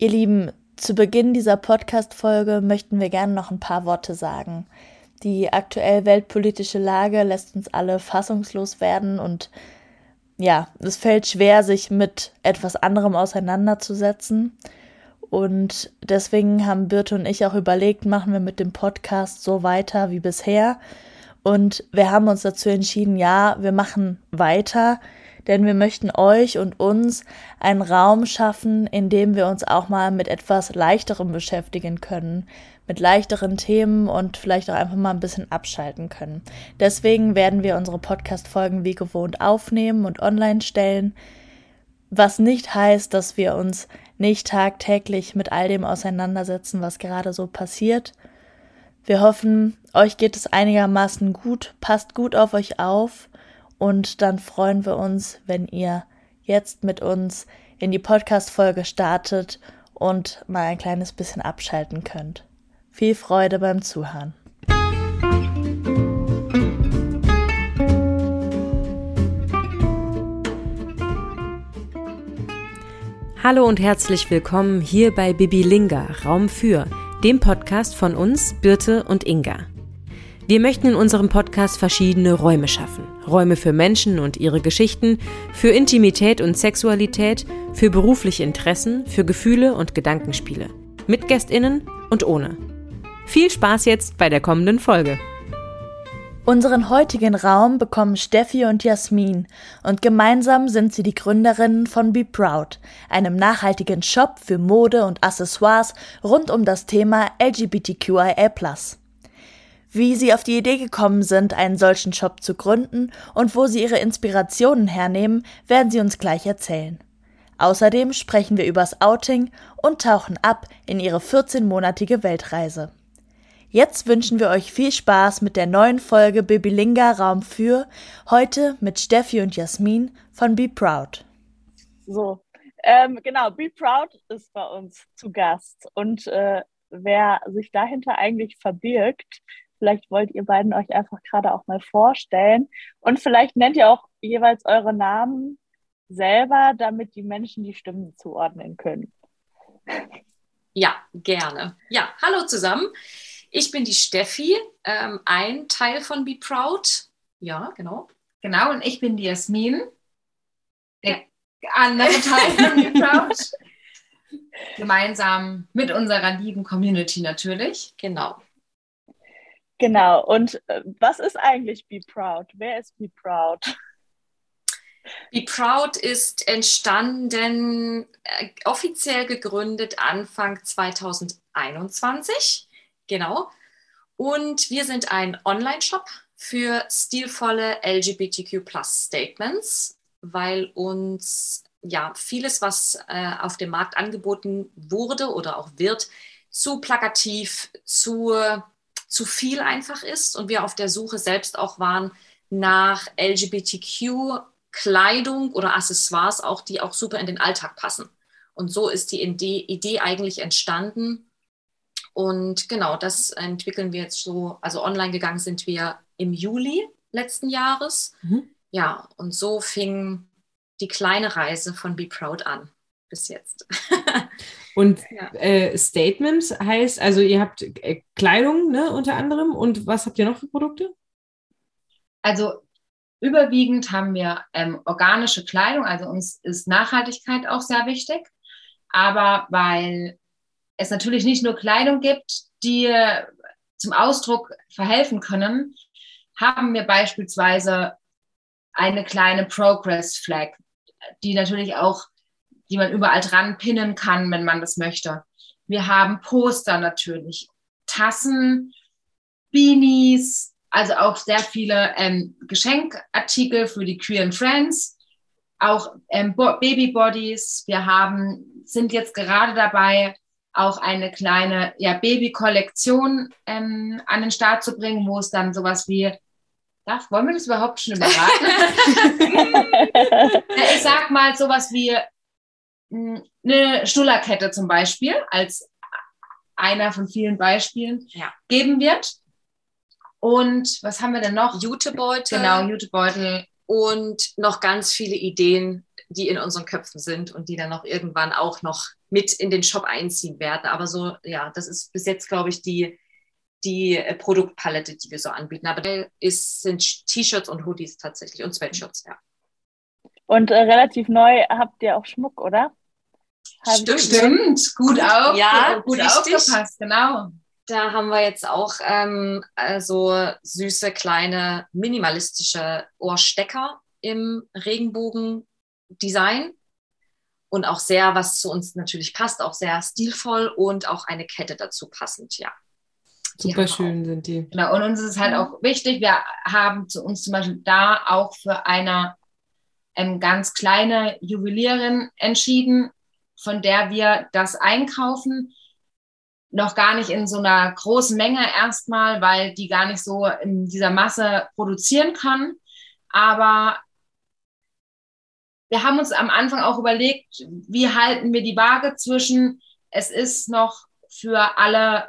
Ihr Lieben, zu Beginn dieser Podcast-Folge möchten wir gerne noch ein paar Worte sagen. Die aktuell weltpolitische Lage lässt uns alle fassungslos werden und ja, es fällt schwer, sich mit etwas anderem auseinanderzusetzen. Und deswegen haben Birte und ich auch überlegt, machen wir mit dem Podcast so weiter wie bisher. Und wir haben uns dazu entschieden, ja, wir machen weiter denn wir möchten euch und uns einen Raum schaffen, in dem wir uns auch mal mit etwas leichterem beschäftigen können, mit leichteren Themen und vielleicht auch einfach mal ein bisschen abschalten können. Deswegen werden wir unsere Podcast-Folgen wie gewohnt aufnehmen und online stellen, was nicht heißt, dass wir uns nicht tagtäglich mit all dem auseinandersetzen, was gerade so passiert. Wir hoffen, euch geht es einigermaßen gut, passt gut auf euch auf und dann freuen wir uns, wenn ihr jetzt mit uns in die Podcast-Folge startet und mal ein kleines bisschen abschalten könnt. Viel Freude beim Zuhören. Hallo und herzlich willkommen hier bei Bibi Linga, Raum für, dem Podcast von uns, Birte und Inga. Wir möchten in unserem Podcast verschiedene Räume schaffen. Räume für Menschen und ihre Geschichten, für Intimität und Sexualität, für berufliche Interessen, für Gefühle und Gedankenspiele. Mit Gästinnen und ohne. Viel Spaß jetzt bei der kommenden Folge. Unseren heutigen Raum bekommen Steffi und Jasmin und gemeinsam sind sie die Gründerinnen von Be Proud, einem nachhaltigen Shop für Mode und Accessoires rund um das Thema LGBTQIA+ wie sie auf die Idee gekommen sind, einen solchen Shop zu gründen und wo sie ihre Inspirationen hernehmen, werden sie uns gleich erzählen. Außerdem sprechen wir übers Outing und tauchen ab in ihre 14-monatige Weltreise. Jetzt wünschen wir euch viel Spaß mit der neuen Folge Bibilinga Raum für, heute mit Steffi und Jasmin von Be Proud. So, ähm, genau, Be Proud ist bei uns zu Gast und äh, wer sich dahinter eigentlich verbirgt, Vielleicht wollt ihr beiden euch einfach gerade auch mal vorstellen. Und vielleicht nennt ihr auch jeweils eure Namen selber, damit die Menschen die Stimmen zuordnen können. Ja, gerne. Ja, hallo zusammen. Ich bin die Steffi, ähm, ein Teil von Be Proud. Ja, genau. Genau, und ich bin die Jasmin, der andere Teil von Be Proud. Gemeinsam mit unserer lieben Community natürlich. Genau. Genau. Und äh, was ist eigentlich Be Proud? Wer ist Be Proud? Be Proud ist entstanden, äh, offiziell gegründet Anfang 2021. Genau. Und wir sind ein Online-Shop für stilvolle LGBTQ Statements, weil uns ja vieles, was äh, auf dem Markt angeboten wurde oder auch wird, zu plakativ, zu zu viel einfach ist und wir auf der Suche selbst auch waren nach LGBTQ-Kleidung oder Accessoires, auch die auch super in den Alltag passen. Und so ist die Idee eigentlich entstanden. Und genau, das entwickeln wir jetzt so. Also online gegangen sind wir im Juli letzten Jahres. Mhm. Ja, und so fing die kleine Reise von Be Proud an bis jetzt. Und ja. äh, Statements heißt, also ihr habt äh, Kleidung ne, unter anderem und was habt ihr noch für Produkte? Also überwiegend haben wir ähm, organische Kleidung, also uns ist Nachhaltigkeit auch sehr wichtig, aber weil es natürlich nicht nur Kleidung gibt, die zum Ausdruck verhelfen können, haben wir beispielsweise eine kleine Progress Flag, die natürlich auch die man überall dran pinnen kann, wenn man das möchte. Wir haben Poster natürlich, Tassen, Beanies, also auch sehr viele ähm, Geschenkartikel für die Queer Friends, auch ähm, Babybodies. Wir haben, sind jetzt gerade dabei, auch eine kleine ja, Baby-Kollektion ähm, an den Start zu bringen, wo es dann sowas wie Darf, wollen wir das überhaupt schon überraten? ich sag mal sowas wie eine Schnullerkette zum Beispiel als einer von vielen Beispielen ja. geben wird. Und was haben wir denn noch? Jutebeutel. Genau, Jutebeutel. Und noch ganz viele Ideen, die in unseren Köpfen sind und die dann noch irgendwann auch noch mit in den Shop einziehen werden. Aber so, ja, das ist bis jetzt, glaube ich, die, die äh, Produktpalette, die wir so anbieten. Aber ist, sind T-Shirts und Hoodies tatsächlich und Sweatshirts, ja. Und äh, relativ neu habt ihr auch Schmuck, oder? Stimmt, stimmt. Gut, auf, ja, gut richtig. aufgepasst, genau. Da haben wir jetzt auch ähm, also süße, kleine, minimalistische Ohrstecker im Regenbogen-Design. Und auch sehr, was zu uns natürlich passt, auch sehr stilvoll und auch eine Kette dazu passend, ja. Super schön sind die. Genau, und uns ist es halt auch wichtig, wir haben zu uns zum Beispiel da auch für eine ähm, ganz kleine Juwelierin entschieden, von der wir das einkaufen. Noch gar nicht in so einer großen Menge erstmal, weil die gar nicht so in dieser Masse produzieren kann. Aber wir haben uns am Anfang auch überlegt, wie halten wir die Waage zwischen, es ist noch für alle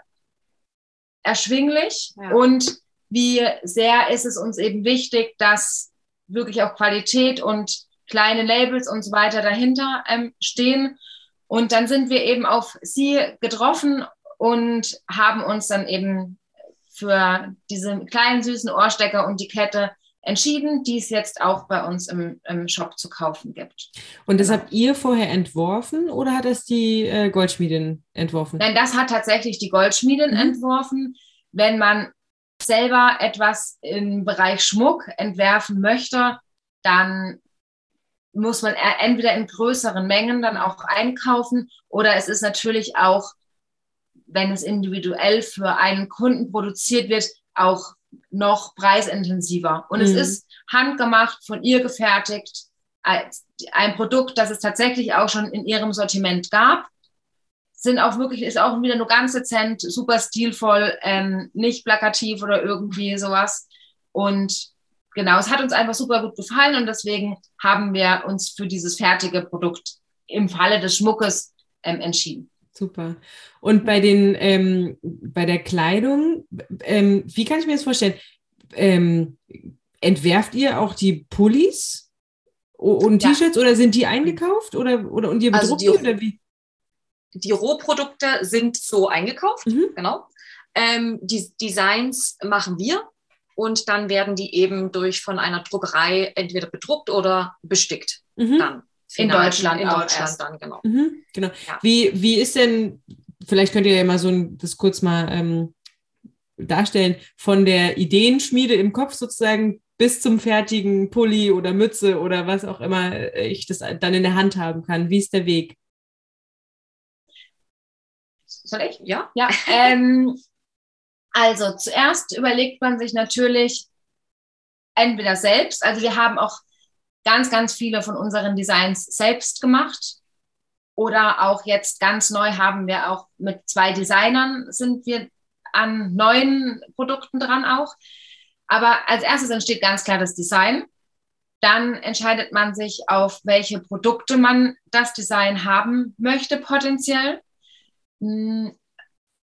erschwinglich ja. und wie sehr ist es uns eben wichtig, dass wirklich auch Qualität und kleine Labels und so weiter dahinter ähm, stehen. Und dann sind wir eben auf sie getroffen und haben uns dann eben für diese kleinen süßen Ohrstecker und die Kette entschieden, die es jetzt auch bei uns im, im Shop zu kaufen gibt. Und das genau. habt ihr vorher entworfen oder hat das die äh, Goldschmiedin entworfen? Nein, das hat tatsächlich die Goldschmiedin mhm. entworfen. Wenn man selber etwas im Bereich Schmuck entwerfen möchte, dann muss man entweder in größeren Mengen dann auch einkaufen oder es ist natürlich auch, wenn es individuell für einen Kunden produziert wird, auch noch preisintensiver. Und mhm. es ist handgemacht, von ihr gefertigt, ein Produkt, das es tatsächlich auch schon in ihrem Sortiment gab. Sind auch wirklich, ist auch wieder nur ganz dezent, super stilvoll, ähm, nicht plakativ oder irgendwie sowas. Und genau, es hat uns einfach super gut gefallen und deswegen haben wir uns für dieses fertige Produkt im Falle des Schmuckes ähm, entschieden. Super. Und bei den, ähm, bei der Kleidung, ähm, wie kann ich mir das vorstellen? Ähm, entwerft ihr auch die Pullis und ja. T-Shirts oder sind die eingekauft oder, oder und ihr bedruckt also die, die, oder wie? Die Rohprodukte sind so eingekauft, mhm. genau. Ähm, die Designs machen wir und dann werden die eben durch von einer Druckerei entweder bedruckt oder bestickt. Mhm. Dann. In Deutschland, in Deutschland erst. dann, genau. Mhm, genau. Ja. Wie, wie ist denn, vielleicht könnt ihr ja mal so ein, das kurz mal ähm, darstellen, von der Ideenschmiede im Kopf sozusagen bis zum fertigen Pulli oder Mütze oder was auch immer ich das dann in der Hand haben kann. Wie ist der Weg? Soll ich? Ja. Ja. ähm, also zuerst überlegt man sich natürlich entweder selbst, also wir haben auch ganz, ganz viele von unseren Designs selbst gemacht. Oder auch jetzt ganz neu haben wir auch mit zwei Designern sind wir an neuen Produkten dran auch. Aber als erstes entsteht ganz klar das Design. Dann entscheidet man sich, auf welche Produkte man das Design haben möchte potenziell. Hm,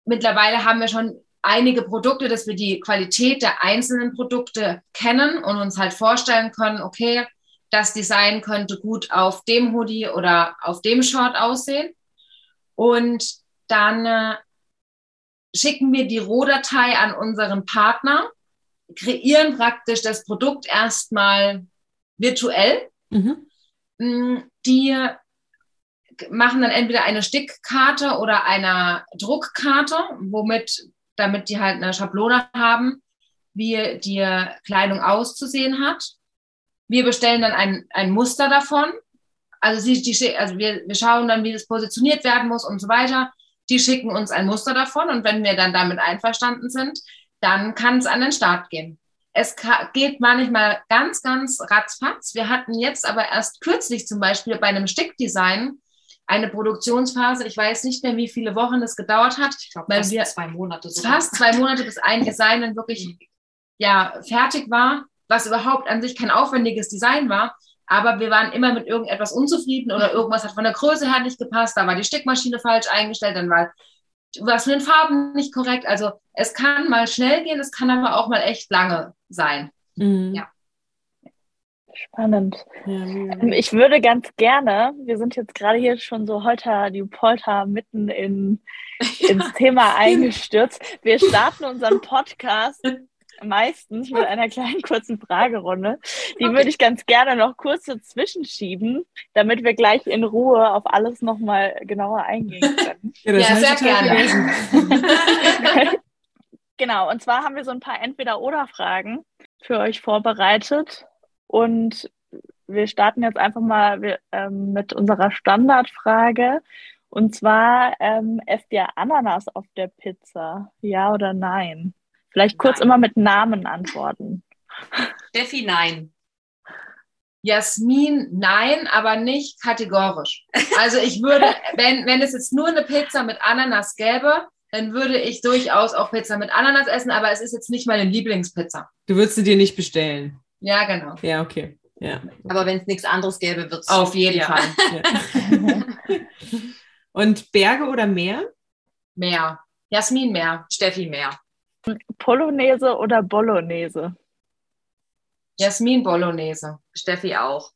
mittlerweile haben wir schon einige Produkte, dass wir die Qualität der einzelnen Produkte kennen und uns halt vorstellen können, okay, das Design könnte gut auf dem Hoodie oder auf dem Short aussehen. Und dann äh, schicken wir die Rohdatei an unseren Partner, kreieren praktisch das Produkt erstmal virtuell. Mhm. Mm, die machen dann entweder eine Stickkarte oder eine Druckkarte, womit, damit die halt eine Schablone haben, wie die Kleidung auszusehen hat. Wir bestellen dann ein, ein Muster davon. Also, sie, die, also wir, wir schauen dann, wie das positioniert werden muss und so weiter. Die schicken uns ein Muster davon und wenn wir dann damit einverstanden sind, dann kann es an den Start gehen. Es geht manchmal ganz, ganz ratzfatz. Wir hatten jetzt aber erst kürzlich zum Beispiel bei einem Stickdesign eine Produktionsphase. Ich weiß nicht mehr, wie viele Wochen das gedauert hat. Ich glaube, fast wir, zwei Monate. Sogar. Fast zwei Monate, bis ein Design dann wirklich mhm. ja, fertig war was überhaupt an sich kein aufwendiges Design war. Aber wir waren immer mit irgendetwas unzufrieden oder irgendwas hat von der Größe her nicht gepasst. Da war die Stickmaschine falsch eingestellt, dann war was mit den Farben nicht korrekt. Also es kann mal schnell gehen, es kann aber auch mal echt lange sein. Mhm. Ja. Spannend. Ja, ähm, ich würde ganz gerne, wir sind jetzt gerade hier schon so holter die Polter mitten in, ins Thema eingestürzt. Wir starten unseren Podcast meistens mit einer kleinen kurzen Fragerunde. Die okay. würde ich ganz gerne noch kurz dazwischen schieben, damit wir gleich in Ruhe auf alles nochmal genauer eingehen können. ja, ja sehr gerne. genau, und zwar haben wir so ein paar Entweder-Oder-Fragen für euch vorbereitet. Und wir starten jetzt einfach mal ähm, mit unserer Standardfrage. Und zwar, ähm, esst ihr Ananas auf der Pizza? Ja oder nein? Vielleicht kurz nein. immer mit Namen antworten. Steffi, nein. Jasmin, nein, aber nicht kategorisch. Also ich würde, wenn, wenn es jetzt nur eine Pizza mit Ananas gäbe, dann würde ich durchaus auch Pizza mit Ananas essen, aber es ist jetzt nicht meine Lieblingspizza. Du würdest sie dir nicht bestellen. Ja, genau. Ja, okay. Ja. Aber wenn es nichts anderes gäbe, wird es. Auf jeden ja. Fall. Ja. Und Berge oder Meer? Meer. Jasmin Meer. Steffi Meer. Polonaise oder Bolognese? Jasmin Bolognese. Steffi auch.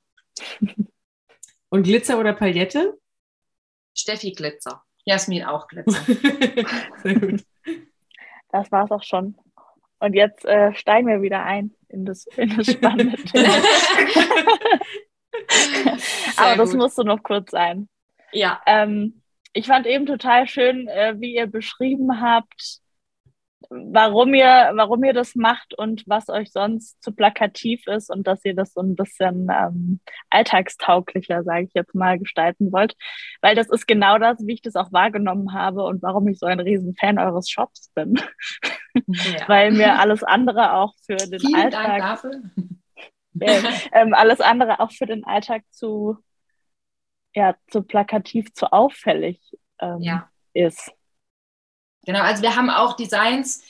Und Glitzer oder Paillette? Steffi Glitzer. Jasmin auch Glitzer. Sehr gut. Das war's auch schon. Und jetzt äh, steigen wir wieder ein in das, in das spannende Thema. Aber das gut. musste noch kurz sein. Ja. Ähm, ich fand eben total schön, äh, wie ihr beschrieben habt, warum ihr, warum ihr das macht und was euch sonst zu plakativ ist und dass ihr das so ein bisschen ähm, alltagstauglicher, sage ich jetzt mal, gestalten wollt. Weil das ist genau das, wie ich das auch wahrgenommen habe und warum ich so ein Riesenfan eures Shops bin. Ja. Weil mir alles andere auch für den Vielen Alltag. Dank dafür. Äh, ähm, alles andere auch für den Alltag zu, ja, zu plakativ, zu auffällig ähm, ja. ist. Genau, also wir haben auch Designs,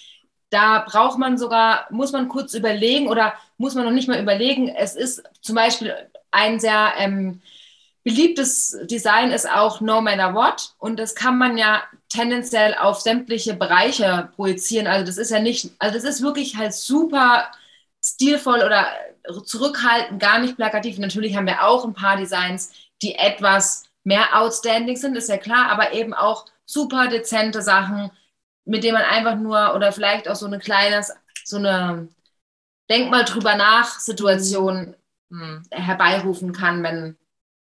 da braucht man sogar, muss man kurz überlegen oder muss man noch nicht mal überlegen. Es ist zum Beispiel ein sehr ähm, beliebtes Design ist auch No Matter What und das kann man ja tendenziell auf sämtliche Bereiche projizieren. Also das ist ja nicht, also das ist wirklich halt super stilvoll oder zurückhaltend, gar nicht plakativ. Natürlich haben wir auch ein paar Designs, die etwas mehr outstanding sind, ist ja klar, aber eben auch super dezente Sachen, mit dem man einfach nur oder vielleicht auch so eine kleine, so eine Denk mal drüber nach Situation mhm. herbeirufen kann, wenn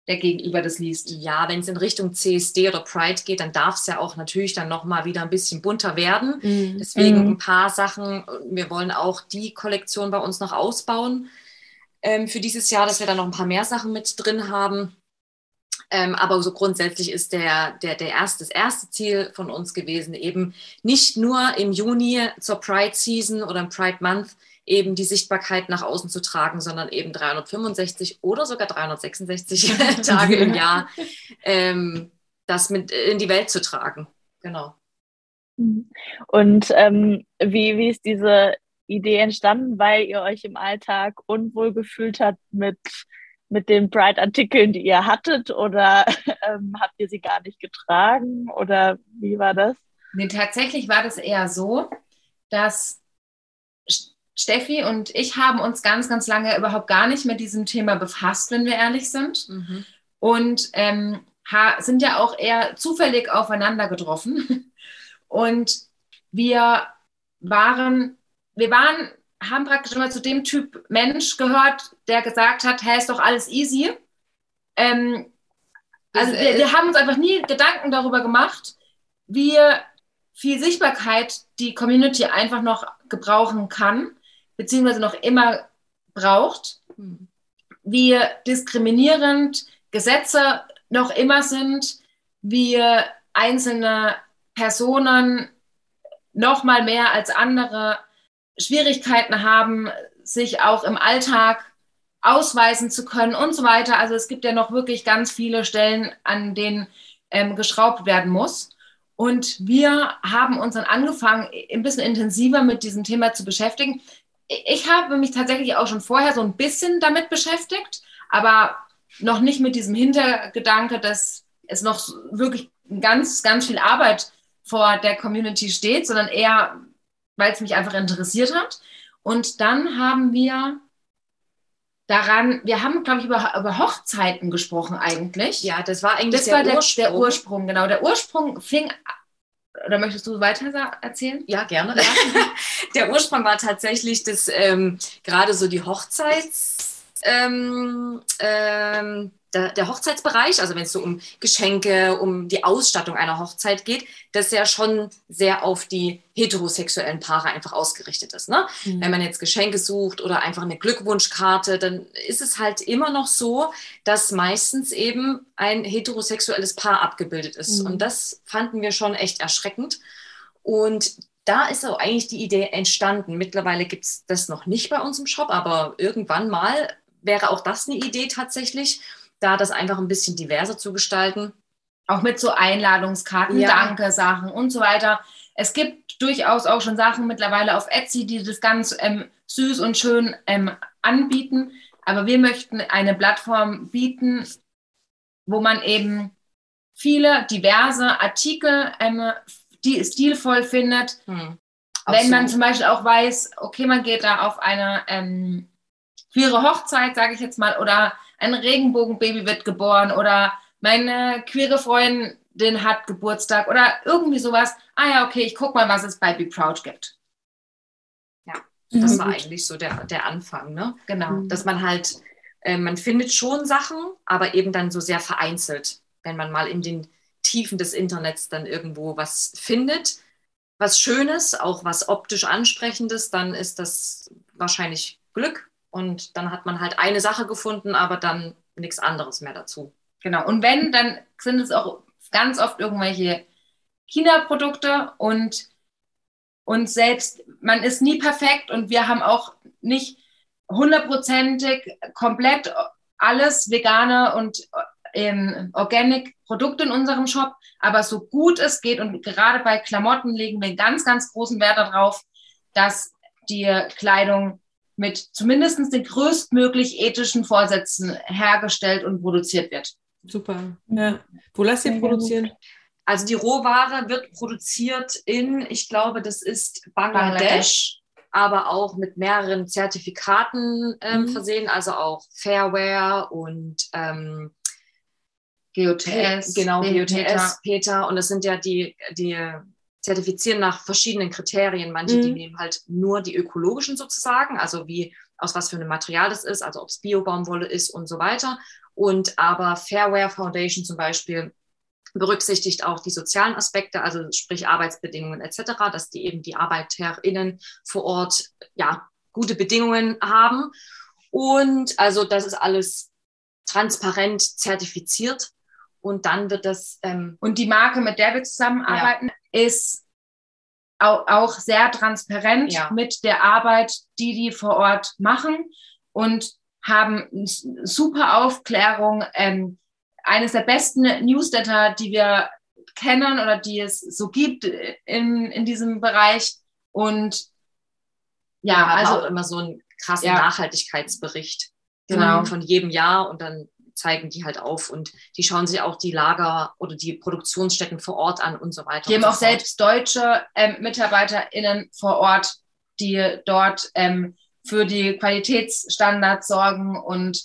der Gegenüber das liest. Ja, wenn es in Richtung CSD oder Pride geht, dann darf es ja auch natürlich dann nochmal wieder ein bisschen bunter werden. Mhm. Deswegen mhm. ein paar Sachen. Wir wollen auch die Kollektion bei uns noch ausbauen ähm, für dieses Jahr, dass wir da noch ein paar mehr Sachen mit drin haben. Ähm, aber so grundsätzlich ist der, der, der erste, das erste Ziel von uns gewesen, eben nicht nur im Juni zur Pride Season oder im Pride Month eben die Sichtbarkeit nach außen zu tragen, sondern eben 365 oder sogar 366 Tage im Jahr ähm, das mit in die Welt zu tragen. Genau. Und ähm, wie, wie ist diese Idee entstanden, weil ihr euch im Alltag unwohl gefühlt habt mit mit den Bright-Artikeln, die ihr hattet, oder ähm, habt ihr sie gar nicht getragen? Oder wie war das? Nee, tatsächlich war das eher so, dass Steffi und ich haben uns ganz, ganz lange überhaupt gar nicht mit diesem Thema befasst, wenn wir ehrlich sind. Mhm. Und ähm, sind ja auch eher zufällig aufeinander getroffen. Und wir waren, wir waren haben praktisch immer zu dem Typ Mensch gehört, der gesagt hat, hey, ist doch alles easy. Ähm, also wir, wir, haben uns einfach nie Gedanken darüber gemacht, wie viel Sichtbarkeit die Community einfach noch gebrauchen kann, beziehungsweise noch immer braucht, hm. wie diskriminierend Gesetze noch immer sind, wie einzelne Personen noch mal mehr als andere Schwierigkeiten haben, sich auch im Alltag ausweisen zu können und so weiter. Also es gibt ja noch wirklich ganz viele Stellen, an denen ähm, geschraubt werden muss. Und wir haben uns dann angefangen, ein bisschen intensiver mit diesem Thema zu beschäftigen. Ich habe mich tatsächlich auch schon vorher so ein bisschen damit beschäftigt, aber noch nicht mit diesem Hintergedanke, dass es noch wirklich ganz, ganz viel Arbeit vor der Community steht, sondern eher weil es mich einfach interessiert hat. Und dann haben wir daran, wir haben, glaube ich, über, über Hochzeiten gesprochen eigentlich. Ja, das war eigentlich Das der, war der Ursprung. der Ursprung, genau. Der Ursprung fing, oder möchtest du weiter erzählen? Ja, gerne. der Ursprung war tatsächlich, dass ähm, gerade so die Hochzeits, ähm, ähm, der, der Hochzeitsbereich, also wenn es so um Geschenke, um die Ausstattung einer Hochzeit geht, das ja schon sehr auf die heterosexuellen Paare einfach ausgerichtet ist. Ne? Wenn man jetzt Geschenke sucht oder einfach eine Glückwunschkarte, dann ist es halt immer noch so, dass meistens eben ein heterosexuelles Paar abgebildet ist. Mhm. Und das fanden wir schon echt erschreckend. Und da ist auch eigentlich die Idee entstanden. Mittlerweile gibt es das noch nicht bei uns im Shop, aber irgendwann mal wäre auch das eine Idee tatsächlich, da das einfach ein bisschen diverser zu gestalten. Auch mit so Einladungskarten, Ja. Danke-Sachen und so weiter. Es gibt durchaus auch schon Sachen mittlerweile auf Etsy, die das ganz ähm, süß und schön ähm, anbieten. Aber wir möchten eine Plattform bieten, wo man eben viele diverse Artikel ähm, die stilvoll findet, Hm. wenn man zum Beispiel auch weiß, okay, man geht da auf eine ähm, queere Hochzeit, sage ich jetzt mal, oder ein Regenbogenbaby wird geboren oder meine queere Freundin hat Geburtstag oder irgendwie sowas. Ah ja, okay, ich guck mal, was es bei Be Proud gibt. das Mhm. war eigentlich so der, der Anfang, ne? Genau. dass man halt, äh, man findet schon Sachen, aber eben dann so sehr vereinzelt. Wenn man mal in den Tiefen des Internets dann irgendwo was findet, was Schönes, auch was optisch Ansprechendes, dann ist das wahrscheinlich Glück und dann hat man halt eine Sache gefunden, aber dann nichts anderes mehr dazu. Genau. Und wenn, dann sind es auch ganz oft irgendwelche China-Produkte und, und selbst, man ist nie perfekt und wir haben auch nicht hundertprozentig komplett alles vegane und ähm, organic Produkte in unserem Shop, aber so gut es geht und gerade bei Klamotten legen wir ganz, ganz großen Wert darauf, dass die Kleidung mit zumindest den größtmöglich ethischen Vorsätzen hergestellt und produziert wird. Super. Ja. Wo lasst ihr produzieren? Also die Rohware wird produziert in, ich glaube, das ist Bangladesch, Bangladesch. aber auch mit mehreren Zertifikaten ähm, Mhm. versehen, also auch Fairware und ähm, GOTS. genau, Peter. GOTS, Peter. Und das sind ja die, die zertifizieren nach verschiedenen Kriterien. Manche, die Mhm. nehmen halt nur die ökologischen sozusagen, also wie aus was für einem Material das ist, also ob es Bio-Baumwolle ist und so weiter. Und aber Fairware Foundation zum Beispiel berücksichtigt auch die sozialen Aspekte, also sprich Arbeitsbedingungen etc., dass die eben die ArbeiterInnen vor Ort ja gute Bedingungen haben. Und also das ist alles transparent zertifiziert. Und dann wird das ähm, Und die Marke, mit der wir zusammenarbeiten, ist auch, auch sehr transparent Ja. mit der Arbeit, die die vor Ort machen und haben super Aufklärung. Ähm, eines der besten Newsletter, die wir kennen oder die es so gibt in, in diesem Bereich. Und ja, haben also immer so einen krassen Ja. Nachhaltigkeitsbericht Genau. von, von jedem Jahr und dann zeigen die halt auf und die schauen sich auch die Lager oder die Produktionsstätten vor Ort an und so weiter. Die haben auch fort. selbst deutsche ähm, MitarbeiterInnen vor Ort, die dort ähm, für die Qualitätsstandards sorgen und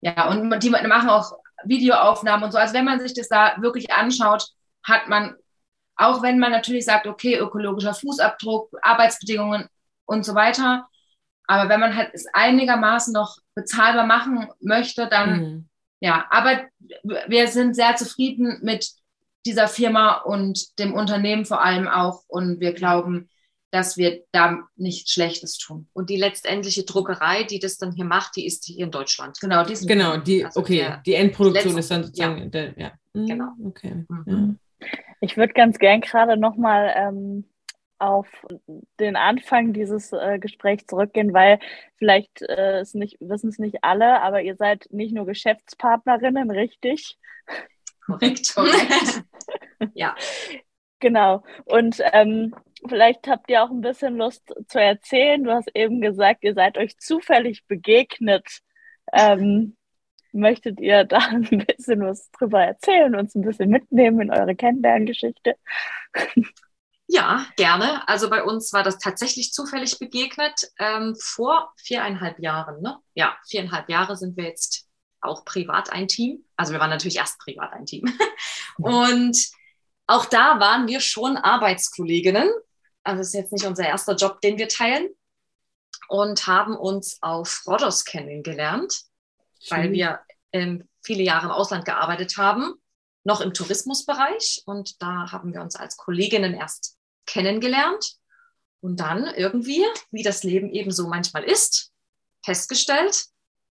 ja, und die machen auch Videoaufnahmen und so. Also wenn man sich das da wirklich anschaut, hat man, auch wenn man natürlich sagt, okay, ökologischer Fußabdruck, Arbeitsbedingungen und so weiter, aber wenn man halt es einigermaßen noch bezahlbar machen möchte, dann Mhm. ja, aber wir sind sehr zufrieden mit dieser Firma und dem Unternehmen vor allem auch. Und wir glauben, dass wir da nichts Schlechtes tun. Und die letztendliche Druckerei, die das dann hier macht, die ist hier in Deutschland. Genau, diesen Genau, die, Also okay, der die Endproduktion letzte- ist dann sozusagen, der, ja. Mhm, Genau. Okay. Mhm. Ich würde ganz gern gerade nochmal ähm, auf den Anfang dieses äh, Gesprächs zurückgehen, weil vielleicht äh, es nicht, wissen es nicht alle, aber ihr seid nicht nur Geschäftspartnerinnen, richtig? Korrekt. Korrekt. ja. Genau. Und ähm, vielleicht habt ihr auch ein bisschen Lust zu erzählen. Du hast eben gesagt, ihr seid euch zufällig begegnet. Ähm, möchtet ihr da ein bisschen was drüber erzählen, uns ein bisschen mitnehmen in eure Kennenlerngeschichte? Ja, gerne. Also bei uns war das tatsächlich zufällig begegnet ähm, vor viereinhalb Jahren. Ne? Ja, viereinhalb Jahre sind wir jetzt auch privat ein Team. Also wir waren natürlich erst privat ein Team. Und auch da waren wir schon Arbeitskolleginnen. Also das ist jetzt nicht unser erster Job, den wir teilen. Und haben uns auf Rhodos kennengelernt, Schön. weil wir ähm, viele Jahre im Ausland gearbeitet haben, noch im Tourismusbereich. Und da haben wir uns als Kolleginnen erst kennengelernt und dann irgendwie, wie das Leben eben so manchmal ist, festgestellt,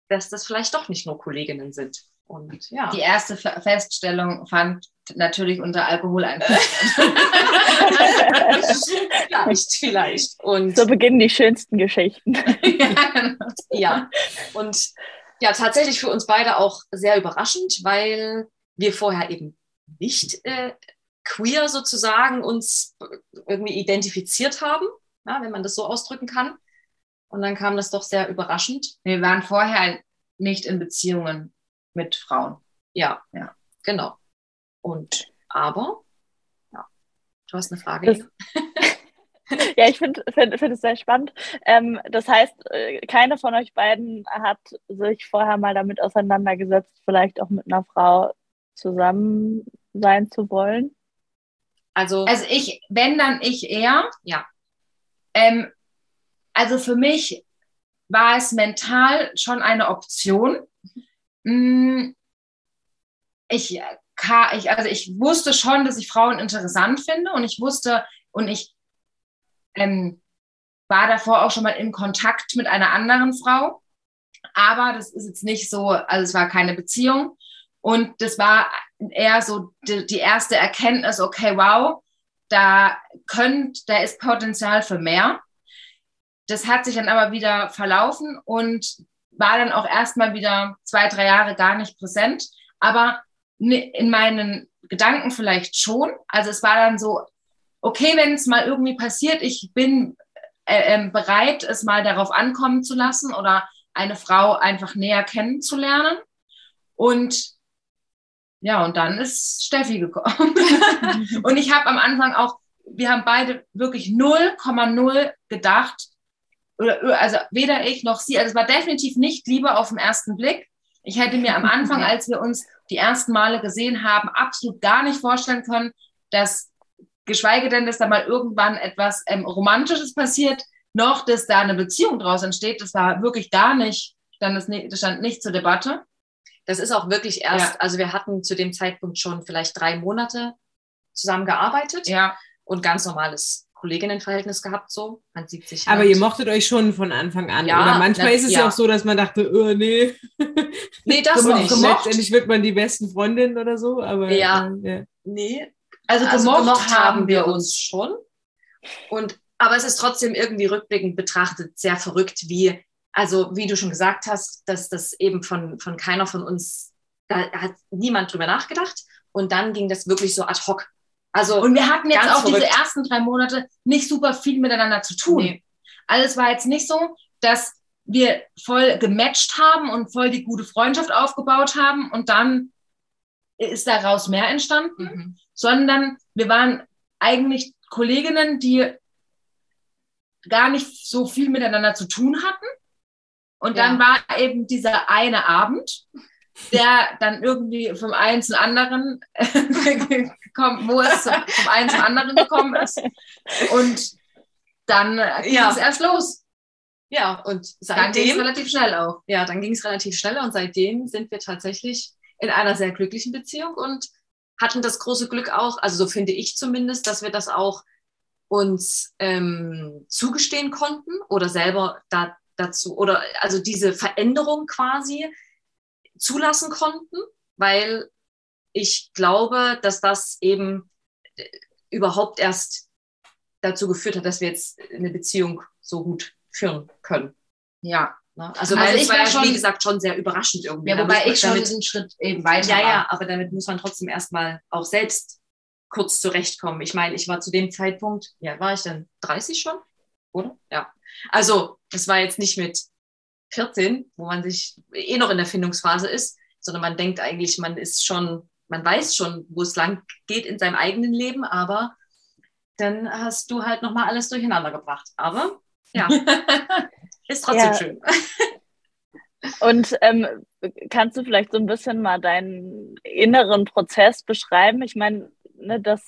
dass das vielleicht doch nicht nur Kolleginnen sind. Und ja. Die erste Feststellung fand natürlich unter Alkoholeinfluss vielleicht, vielleicht. Und so beginnen die schönsten Geschichten. ja, und ja, tatsächlich für uns beide auch sehr überraschend, weil wir vorher eben nicht äh, queer sozusagen uns irgendwie identifiziert haben, ja, wenn man das so ausdrücken kann. Und dann kam das doch sehr überraschend. Wir waren vorher nicht in Beziehungen mit Frauen. Ja, ja, genau. Und aber, ja, du hast eine Frage. ja, ich finde find, find es sehr spannend. Ähm, das heißt, äh, keine von euch beiden hat sich vorher mal damit auseinandergesetzt, vielleicht auch mit einer Frau zusammen sein zu wollen? Also, also ich, wenn dann ich eher. Ja. Ähm, also für mich war es mental schon eine Option. Mm, ich, ich, also ich wusste schon, dass ich Frauen interessant finde und ich wusste und ich ähm, war davor auch schon mal in Kontakt mit einer anderen Frau. Aber das ist jetzt nicht so, also es war keine Beziehung. Und das war eher so die, die erste Erkenntnis, okay, wow, da könnt, da ist Potenzial für mehr. Das hat sich dann aber wieder verlaufen und war dann auch erstmal wieder zwei, drei Jahre gar nicht präsent. Aber in meinen Gedanken vielleicht schon. Also es war dann so, okay, wenn es mal irgendwie passiert, ich bin äh, äh, bereit, es mal darauf ankommen zu lassen oder eine Frau einfach näher kennenzulernen. Und ja, und dann ist Steffi gekommen. und ich habe am Anfang auch, wir haben beide wirklich 0,0 gedacht, oder, also weder ich noch sie, also es war definitiv nicht Liebe auf den ersten Blick. Ich hätte mir am Anfang, als wir uns die ersten Male gesehen haben, absolut gar nicht vorstellen können, dass, geschweige denn, dass da mal irgendwann etwas ähm, Romantisches passiert, noch, dass da eine Beziehung draus entsteht. Das war wirklich gar nicht, stand das, das stand nicht zur Debatte. Das ist auch wirklich erst, ja. also wir hatten zu dem Zeitpunkt schon vielleicht drei Monate zusammengearbeitet ja. und ganz normales Kolleginnenverhältnis gehabt, so. Man sieht sich. Aber halt. ihr mochtet euch schon von Anfang an. Ja, Oder manchmal na, ist es ja. auch so, dass man dachte, oh, nee. Nee, das so, nicht. Letztendlich wird man die besten Freundinnen oder so, aber. Ja. Äh, ja. Nee. Also, also gemocht, gemocht haben wir uns schon. Und, aber es ist trotzdem irgendwie rückblickend betrachtet sehr verrückt, wie also wie du schon gesagt hast, dass das eben von, von keiner von uns, da hat niemand drüber nachgedacht. Und dann ging das wirklich so ad hoc. Also und wir hatten jetzt auch verrückt. diese ersten drei Monate nicht super viel miteinander zu tun. Nee. Also es war jetzt nicht so, dass wir voll gematcht haben und voll die gute Freundschaft aufgebaut haben und dann ist daraus mehr entstanden, mhm. sondern wir waren eigentlich Kolleginnen, die gar nicht so viel miteinander zu tun hatten und ja. dann war eben dieser eine Abend, der dann irgendwie vom einen zum anderen gekommen, wo es vom einen zum anderen gekommen ist. Und dann ging ja. es erst los. Ja, und seitdem. Dann ging es relativ schnell auch. Ja, dann ging es relativ schnell und seitdem sind wir tatsächlich in einer sehr glücklichen Beziehung und hatten das große Glück auch, also so finde ich zumindest, dass wir das auch uns ähm, zugestehen konnten oder selber da dazu oder also diese Veränderung quasi zulassen konnten, weil ich glaube, dass das eben äh, überhaupt erst dazu geführt hat, dass wir jetzt eine Beziehung so gut führen können. Ja. Ne? Also, also ich war ja, schon, wie gesagt, schon sehr überraschend irgendwie. Ja, wobei ich schon damit, einen Schritt eben weiter Ja, ja, aber damit muss man trotzdem erstmal auch selbst kurz zurechtkommen. Ich meine, ich war zu dem Zeitpunkt, ja, war ich dann 30 schon? Oder? Ja. Also, das war jetzt nicht mit 14, wo man sich eh noch in der Findungsphase ist, sondern man denkt eigentlich, man ist schon, man weiß schon, wo es lang geht in seinem eigenen Leben, aber dann hast du halt nochmal alles durcheinander gebracht. Aber ja, ist trotzdem Ja. schön. Und ähm, kannst du vielleicht so ein bisschen mal deinen inneren Prozess beschreiben? Ich meine, ne, meine,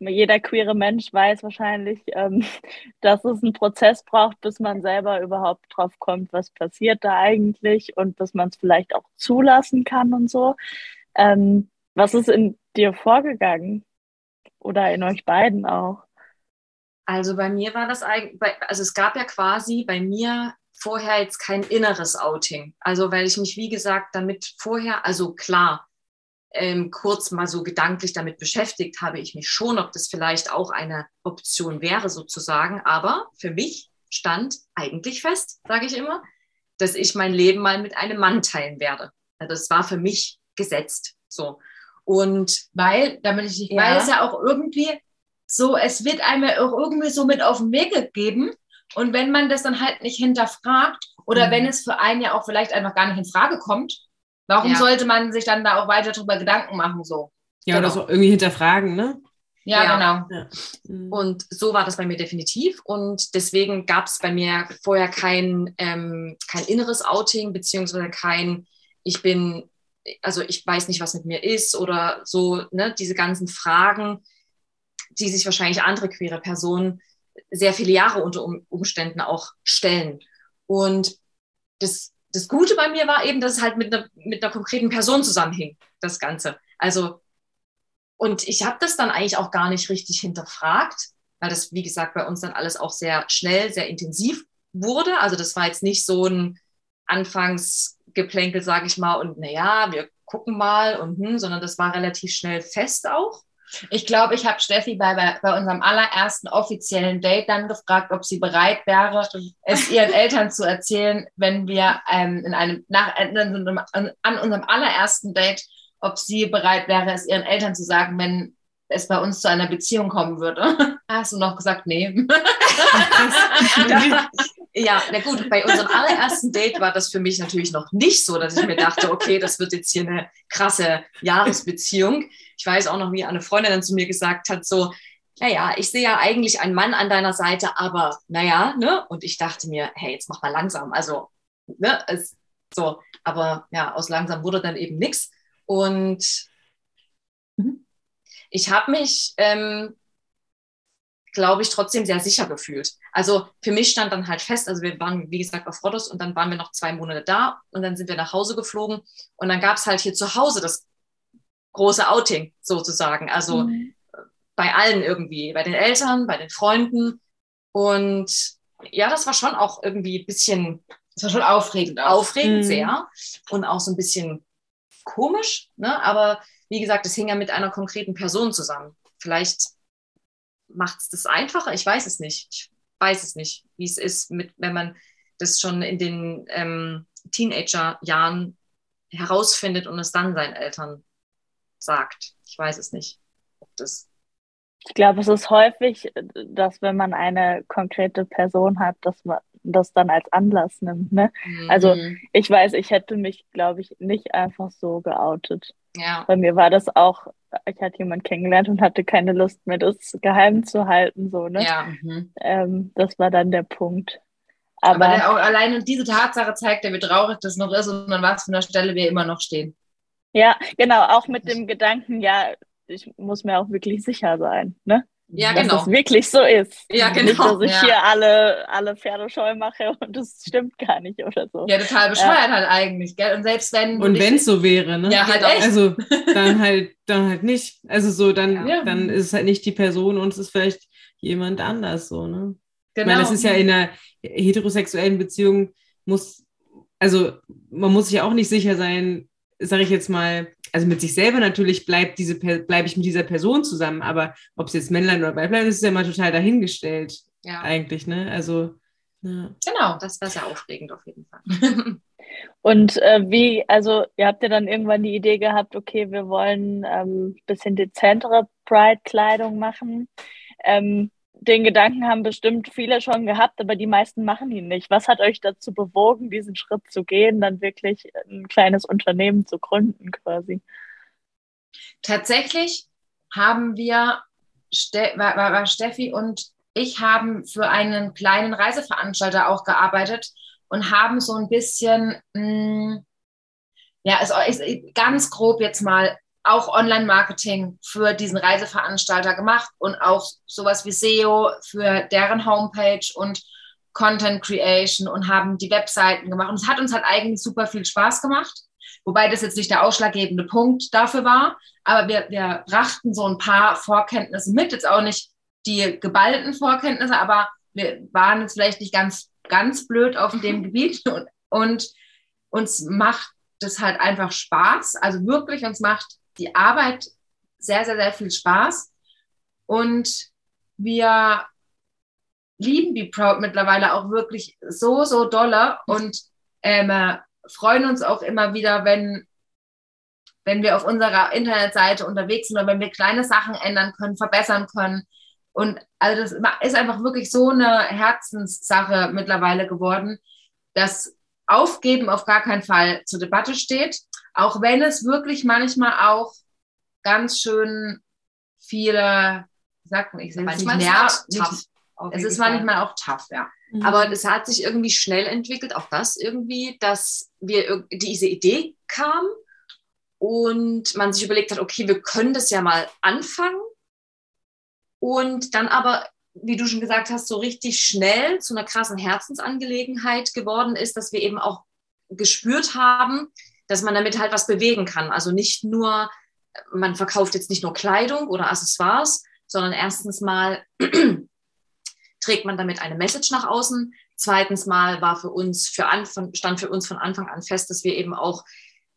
jeder queere Mensch weiß wahrscheinlich, ähm, dass es einen Prozess braucht, bis man selber überhaupt drauf kommt, was passiert da eigentlich und bis man es vielleicht auch zulassen kann und so. Ähm, was ist in dir vorgegangen? Oder in euch beiden auch? Also bei mir war das eigentlich, also es gab ja quasi bei mir vorher jetzt kein inneres Outing. Also weil ich mich, wie gesagt, damit vorher, also klar, ähm, kurz mal so gedanklich damit beschäftigt habe ich mich schon, ob das vielleicht auch eine Option wäre sozusagen. Aber für mich stand eigentlich fest, sage ich immer, dass ich mein Leben mal mit einem Mann teilen werde. Also das war für mich gesetzt. So. Und Weil, damit ich nicht, Ja. weil es ja auch irgendwie so, es wird einem ja auch irgendwie so mit auf den Weg gegeben. Und wenn man das dann halt nicht hinterfragt oder Mhm. wenn es für einen ja auch vielleicht einfach gar nicht in Frage kommt, warum Ja. sollte man sich dann da auch weiter drüber Gedanken machen? So. Ja, oder Genau. so irgendwie hinterfragen, ne? Ja, Ja. genau. Mhm. Und so war das bei mir definitiv. Und deswegen gab es bei mir vorher kein, ähm, kein inneres Outing, beziehungsweise kein, ich bin, also ich weiß nicht, was mit mir ist oder so, ne, diese ganzen Fragen, die sich wahrscheinlich andere queere Personen sehr viele Jahre unter um Umständen auch stellen. Und das, das Gute bei mir war eben, dass es halt mit einer, mit einer konkreten Person zusammenhing, das Ganze. Also und ich habe das dann eigentlich auch gar nicht richtig hinterfragt, weil das, wie gesagt, bei uns dann alles auch sehr schnell, sehr intensiv wurde. Also das war jetzt nicht so ein Anfangsgeplänkel, sage ich mal, und naja, wir gucken mal und hm, sondern das war relativ schnell fest auch. Ich glaube, ich habe Steffi bei, bei, unserem allerersten offiziellen Date dann gefragt, ob sie bereit wäre, es ihren Eltern zu erzählen, wenn wir ähm, in einem, nach, an, unserem- an, unserem allerersten Date, ob sie bereit wäre, es ihren Eltern zu sagen, wenn es bei uns zu einer Beziehung kommen würde. Hast du noch gesagt, nee. Ja, na gut, bei unserem allerersten Date war das für mich natürlich noch nicht so, dass ich mir dachte, okay, das wird jetzt hier eine krasse Jahresbeziehung. Ich weiß auch noch, wie eine Freundin dann zu mir gesagt hat, so, naja, ich sehe ja eigentlich einen Mann an deiner Seite, aber naja, ne? Und ich dachte mir, hey, jetzt mach mal langsam. Also, ne, es, so, aber ja, aus langsam wurde dann eben nichts. Und ich habe mich, ähm, glaube ich, trotzdem sehr sicher gefühlt. Also für mich stand dann halt fest, also wir waren, wie gesagt, auf Rhodos und dann waren wir noch zwei Monate da und dann sind wir nach Hause geflogen und dann gab es halt hier zu Hause das große Outing sozusagen. Also Mhm. bei allen irgendwie, bei den Eltern, bei den Freunden und ja, das war schon auch irgendwie ein bisschen Das war schon aufregend. Auch. aufregend, Mhm. sehr und auch so ein bisschen komisch, ne? aber wie gesagt, es hing ja mit einer konkreten Person zusammen. Vielleicht macht es das einfacher, ich weiß es nicht. Ich weiß es nicht, wie es ist, mit, wenn man das schon in den ähm, Teenager-Jahren herausfindet und es dann seinen Eltern sagt. Ich weiß es nicht. Ob das Ich glaube, es ist häufig, dass wenn man eine konkrete Person hat, dass man das dann als Anlass nimmt. Ne? Also Mhm. ich weiß, ich hätte mich, glaube ich, nicht einfach so geoutet. Ja. Bei mir war das auch, ich hatte jemanden kennengelernt und hatte keine Lust mehr, das geheim zu halten. So, ne? Ja, Mhm. Ähm, das war dann der Punkt. Aber, Aber, der, auch alleine diese Tatsache zeigt ja, wie traurig das noch ist und an was für einer Stelle wir immer noch stehen. ja, genau, auch mit dem Gedanken, ja, ich muss mir auch wirklich sicher sein, ne? Ja, dass genau. es wirklich so ist. Ja, Nicht, genau, dass ich ja. hier alle, alle Pferde scheu mache und das stimmt gar nicht oder so. Ja, total bescheuert halt eigentlich, gell? Und selbst wenn. Und wenn es so wäre, ne? Ja, halt Genau. echt. Also dann halt, dann halt nicht. Also so, dann, Ja. dann ist es halt nicht die Person und es ist vielleicht jemand anders so, ne? Ich genau. meine, das ist ja in einer heterosexuellen Beziehung, muss, also man muss sich ja auch nicht sicher sein, sage ich jetzt mal, also mit sich selber natürlich bleibt diese bleibe ich mit dieser Person zusammen, aber ob es jetzt Männlein oder Weiblein ist, ist ja mal total dahingestellt, ja. eigentlich, ne? Also, ja. Genau. Das wäre sehr aufregend auf jeden Fall. Und äh, wie, also ihr habt ja dann irgendwann die Idee gehabt, okay, wir wollen ähm, bisschen dezentere Pride-Kleidung machen. Ähm, den Gedanken haben bestimmt viele schon gehabt, aber die meisten machen ihn nicht. Was hat euch dazu bewogen, diesen Schritt zu gehen, dann wirklich ein kleines Unternehmen zu gründen quasi? Tatsächlich haben wir Steffi und ich haben für einen kleinen Reiseveranstalter auch gearbeitet und haben so ein bisschen, mm, ja, also ganz grob jetzt mal auch Online-Marketing für diesen Reiseveranstalter gemacht und auch sowas wie SEO für deren Homepage und Content Creation und haben die Webseiten gemacht. Und es hat uns halt eigentlich super viel Spaß gemacht, wobei das jetzt nicht der ausschlaggebende Punkt dafür war. Aber wir, wir brachten so ein paar Vorkenntnisse mit, jetzt auch nicht die geballten Vorkenntnisse, aber wir waren jetzt vielleicht nicht ganz, ganz blöd auf dem Gebiet und, und uns macht das halt einfach Spaß. Also wirklich, uns macht die Arbeit sehr, sehr, sehr viel Spaß. Und wir lieben Be Proud mittlerweile auch wirklich so, so dolle und ähm, äh, freuen uns auch immer wieder, wenn, wenn wir auf unserer Internetseite unterwegs sind oder wenn wir kleine Sachen ändern können, verbessern können. Und also das ist einfach wirklich so eine Herzenssache mittlerweile geworden, dass Aufgeben auf gar keinen Fall zur Debatte steht, auch wenn es wirklich manchmal auch ganz schön viele, sagt man, ich sage nicht mehr, es ist manchmal auch tough, ja. Mhm. Aber es hat sich irgendwie schnell entwickelt, auch das irgendwie, dass wir diese Idee kam und man sich überlegt hat, okay, wir können das ja mal anfangen und dann aber, wie du schon gesagt hast, so richtig schnell zu einer krassen Herzensangelegenheit geworden ist, dass wir eben auch gespürt haben, dass man damit halt was bewegen kann. Also nicht nur, man verkauft jetzt nicht nur Kleidung oder Accessoires, sondern erstens mal trägt man damit eine Message nach außen. Zweitens mal war für uns, für Anfang, stand für uns von Anfang an fest, dass wir eben auch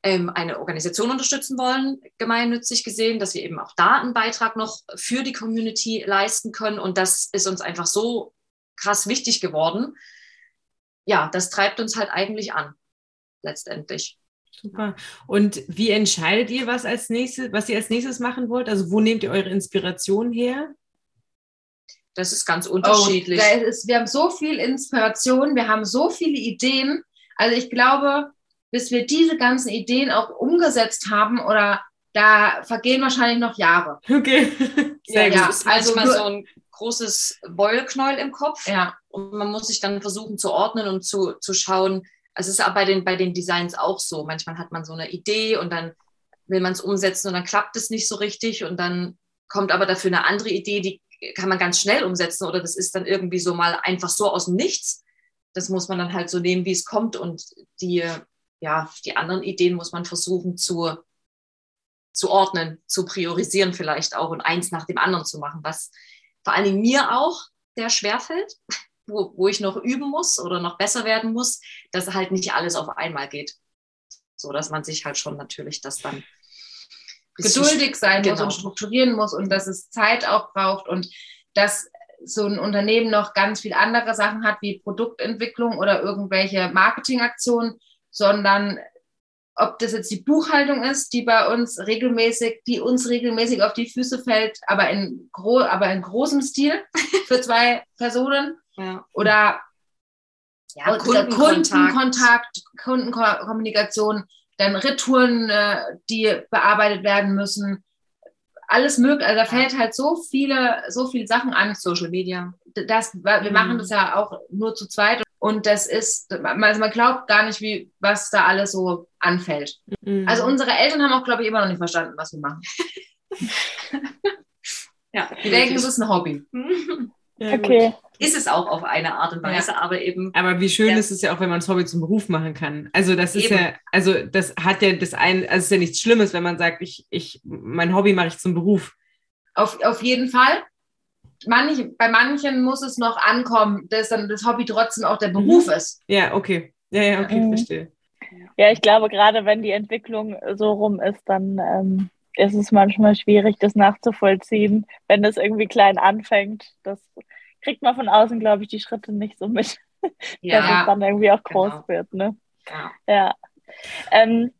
ähm, eine Organisation unterstützen wollen, gemeinnützig gesehen, dass wir eben auch da einen Beitrag noch für die Community leisten können. Und das ist uns einfach so krass wichtig geworden. Ja, das treibt uns halt eigentlich an, letztendlich. Super. Und wie entscheidet ihr, was als nächstes, was ihr als nächstes machen wollt? Also wo nehmt ihr eure Inspiration her? Das ist ganz unterschiedlich. Oh, ist, wir haben so viel Inspiration, wir haben so viele Ideen. Also ich glaube, bis wir diese ganzen Ideen auch umgesetzt haben oder da vergehen wahrscheinlich noch Jahre. Okay. Sehr ja, gut. ist also manchmal so ein großes Beulknäuel im Kopf. Ja. Und man muss sich dann versuchen zu ordnen und zu, zu schauen. Also es ist bei den, bei den Designs auch so. Manchmal hat man so eine Idee und dann will man es umsetzen und dann klappt es nicht so richtig und dann kommt aber dafür eine andere Idee, die kann man ganz schnell umsetzen oder das ist dann irgendwie so mal einfach so aus dem Nichts. Das muss man dann halt so nehmen, wie es kommt und die, ja, die anderen Ideen muss man versuchen zu, zu ordnen, zu priorisieren vielleicht auch und eins nach dem anderen zu machen, was vor allen Dingen mir auch sehr schwer fällt, wo, wo ich noch üben muss oder noch besser werden muss, dass halt nicht alles auf einmal geht. So dass man sich halt schon natürlich das dann geduldig sein genau. muss und strukturieren muss und dass es Zeit auch braucht und dass so ein Unternehmen noch ganz viel andere Sachen hat wie Produktentwicklung oder irgendwelche Marketingaktionen, sondern ob das jetzt die Buchhaltung ist, die bei uns regelmäßig, die uns regelmäßig auf die Füße fällt, aber in, gro aber in großem Stil für zwei Personen ja. oder ja, Kundenkontakt, Kundenkontakt, Kundenkommunikation, dann Retouren, äh, die bearbeitet werden müssen. Alles möglich, also da fällt halt so viele, so viele Sachen an. Social Media. Das, wir mhm. machen das ja auch nur zu zweit. Und das ist, also man glaubt gar nicht, wie, was da alles so anfällt. Mhm. Also unsere Eltern haben auch, glaube ich, immer noch nicht verstanden, was wir machen. ja, die denken, es ist ein Hobby. Ja, okay. Gut. Ist es auch auf eine Art und Weise, ja. aber eben. Aber wie schön ja. ist es ja auch, wenn man das Hobby zum Beruf machen kann. Also das ist eben. ja, also das hat ja das ein, also es ist ja nichts Schlimmes, wenn man sagt, ich, ich, mein Hobby mache ich zum Beruf. Auf, auf jeden Fall. Manch, bei manchen muss es noch ankommen, dass dann das Hobby trotzdem auch der Beruf mhm. ist. Ja, okay. Ja, ja, okay, mhm. verstehe. Ja, ich glaube, gerade wenn die Entwicklung so rum ist, dann ähm, ist es manchmal schwierig, das nachzuvollziehen, wenn das irgendwie klein anfängt. Das kriegt man von außen, glaube ich, die Schritte nicht so mit, ja, dass es dann irgendwie auch groß genau. wird. Ne? Ja. ja. Ähm,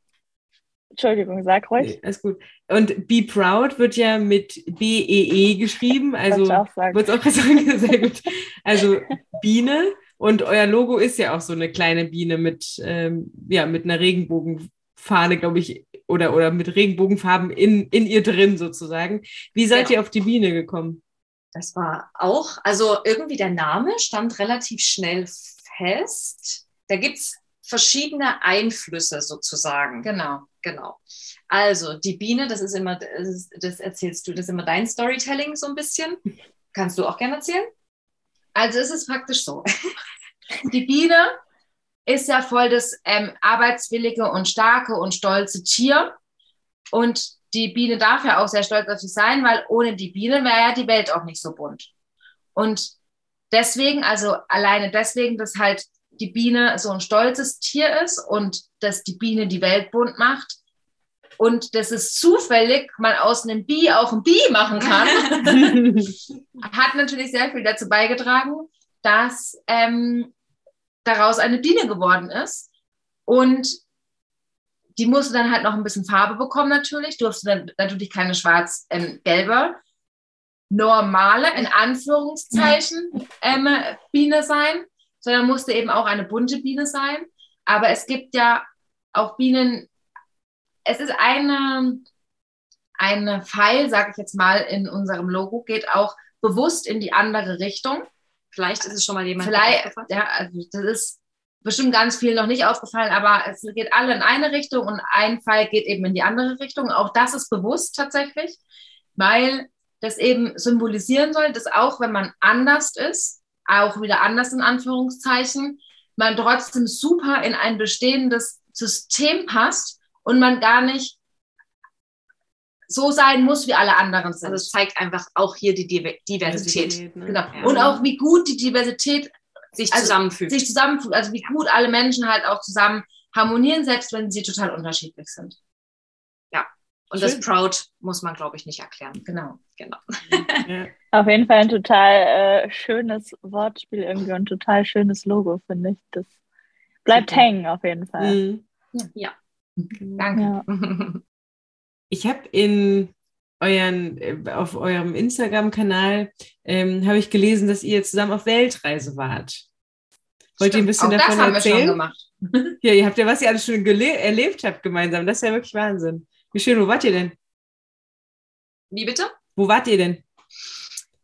Entschuldigung, sag ruhig. Nee, alles gut. Und Be Proud wird ja mit B-E-E -E geschrieben. Also, auch sagen. auch sagen, sehr gut. Also Biene. Und euer Logo ist ja auch so eine kleine Biene mit, ähm, ja, mit einer Regenbogenfahne, glaube ich, oder, oder mit Regenbogenfarben in, in ihr drin sozusagen. Wie seid ja. ihr auf die Biene gekommen? Das war auch, also irgendwie der Name stand relativ schnell fest. Da gibt es verschiedene Einflüsse sozusagen. Genau. Genau. Also die Biene, das ist immer, das, das erzählst du, das ist immer dein Storytelling so ein bisschen. Kannst du auch gerne erzählen? Also es ist praktisch so. Die Biene ist ja voll das ähm, arbeitswillige und starke und stolze Tier. Und die Biene darf ja auch sehr stolz auf sich sein, weil ohne die Biene wäre ja die Welt auch nicht so bunt. Und deswegen, also alleine deswegen, dass halt die Biene so ein stolzes Tier ist und dass die Biene die Welt bunt macht und dass es zufällig man aus einem Bi auch ein Bi machen kann, hat natürlich sehr viel dazu beigetragen, dass ähm, daraus eine Biene geworden ist. Und die musste dann halt noch ein bisschen Farbe bekommen natürlich, durfte dann natürlich keine schwarz-gelbe, ähm, normale, in Anführungszeichen, ähm, Biene sein, sondern musste eben auch eine bunte Biene sein. Aber es gibt ja auch Bienen, es ist eine, eine Pfeil, sage ich jetzt mal, in unserem Logo, geht auch bewusst in die andere Richtung. Vielleicht ist es schon mal jemand. Vielleicht, ja, also das ist bestimmt ganz viel noch nicht aufgefallen, aber es geht alle in eine Richtung und ein Pfeil geht eben in die andere Richtung. Auch das ist bewusst tatsächlich, weil das eben symbolisieren soll, dass auch wenn man anders ist, auch wieder anders in Anführungszeichen, man trotzdem super in ein bestehendes System passt und man gar nicht so sein muss, wie alle anderen sind. Also es zeigt einfach auch hier die Diversität. Diversität ne? Genau. Ja. Und auch wie gut die Diversität sich also, zusammenfügt. Sich zusammenfügt. Also wie gut alle Menschen halt auch zusammen harmonieren, selbst wenn sie total unterschiedlich sind. Ja. Und Schön. das Proud muss man, glaube ich, nicht erklären. Genau. Genau. Ja. Auf jeden Fall ein total äh, schönes Wortspiel irgendwie und total schönes Logo, finde ich. Das bleibt Super. hängen auf jeden Fall. Mhm. Ja. Danke. Ja. Ich habe in euren, äh, auf eurem Instagram-Kanal ähm, habe ich gelesen, dass ihr zusammen auf Weltreise wart. Wollt ihr ein bisschen davon das haben erzählen? Wir schon gemacht. Ja, ihr habt ja, was ihr alles schon erlebt habt gemeinsam. Das ist ja wirklich Wahnsinn. Wie schön, wo wart ihr denn? Wie bitte? Wo wart ihr denn?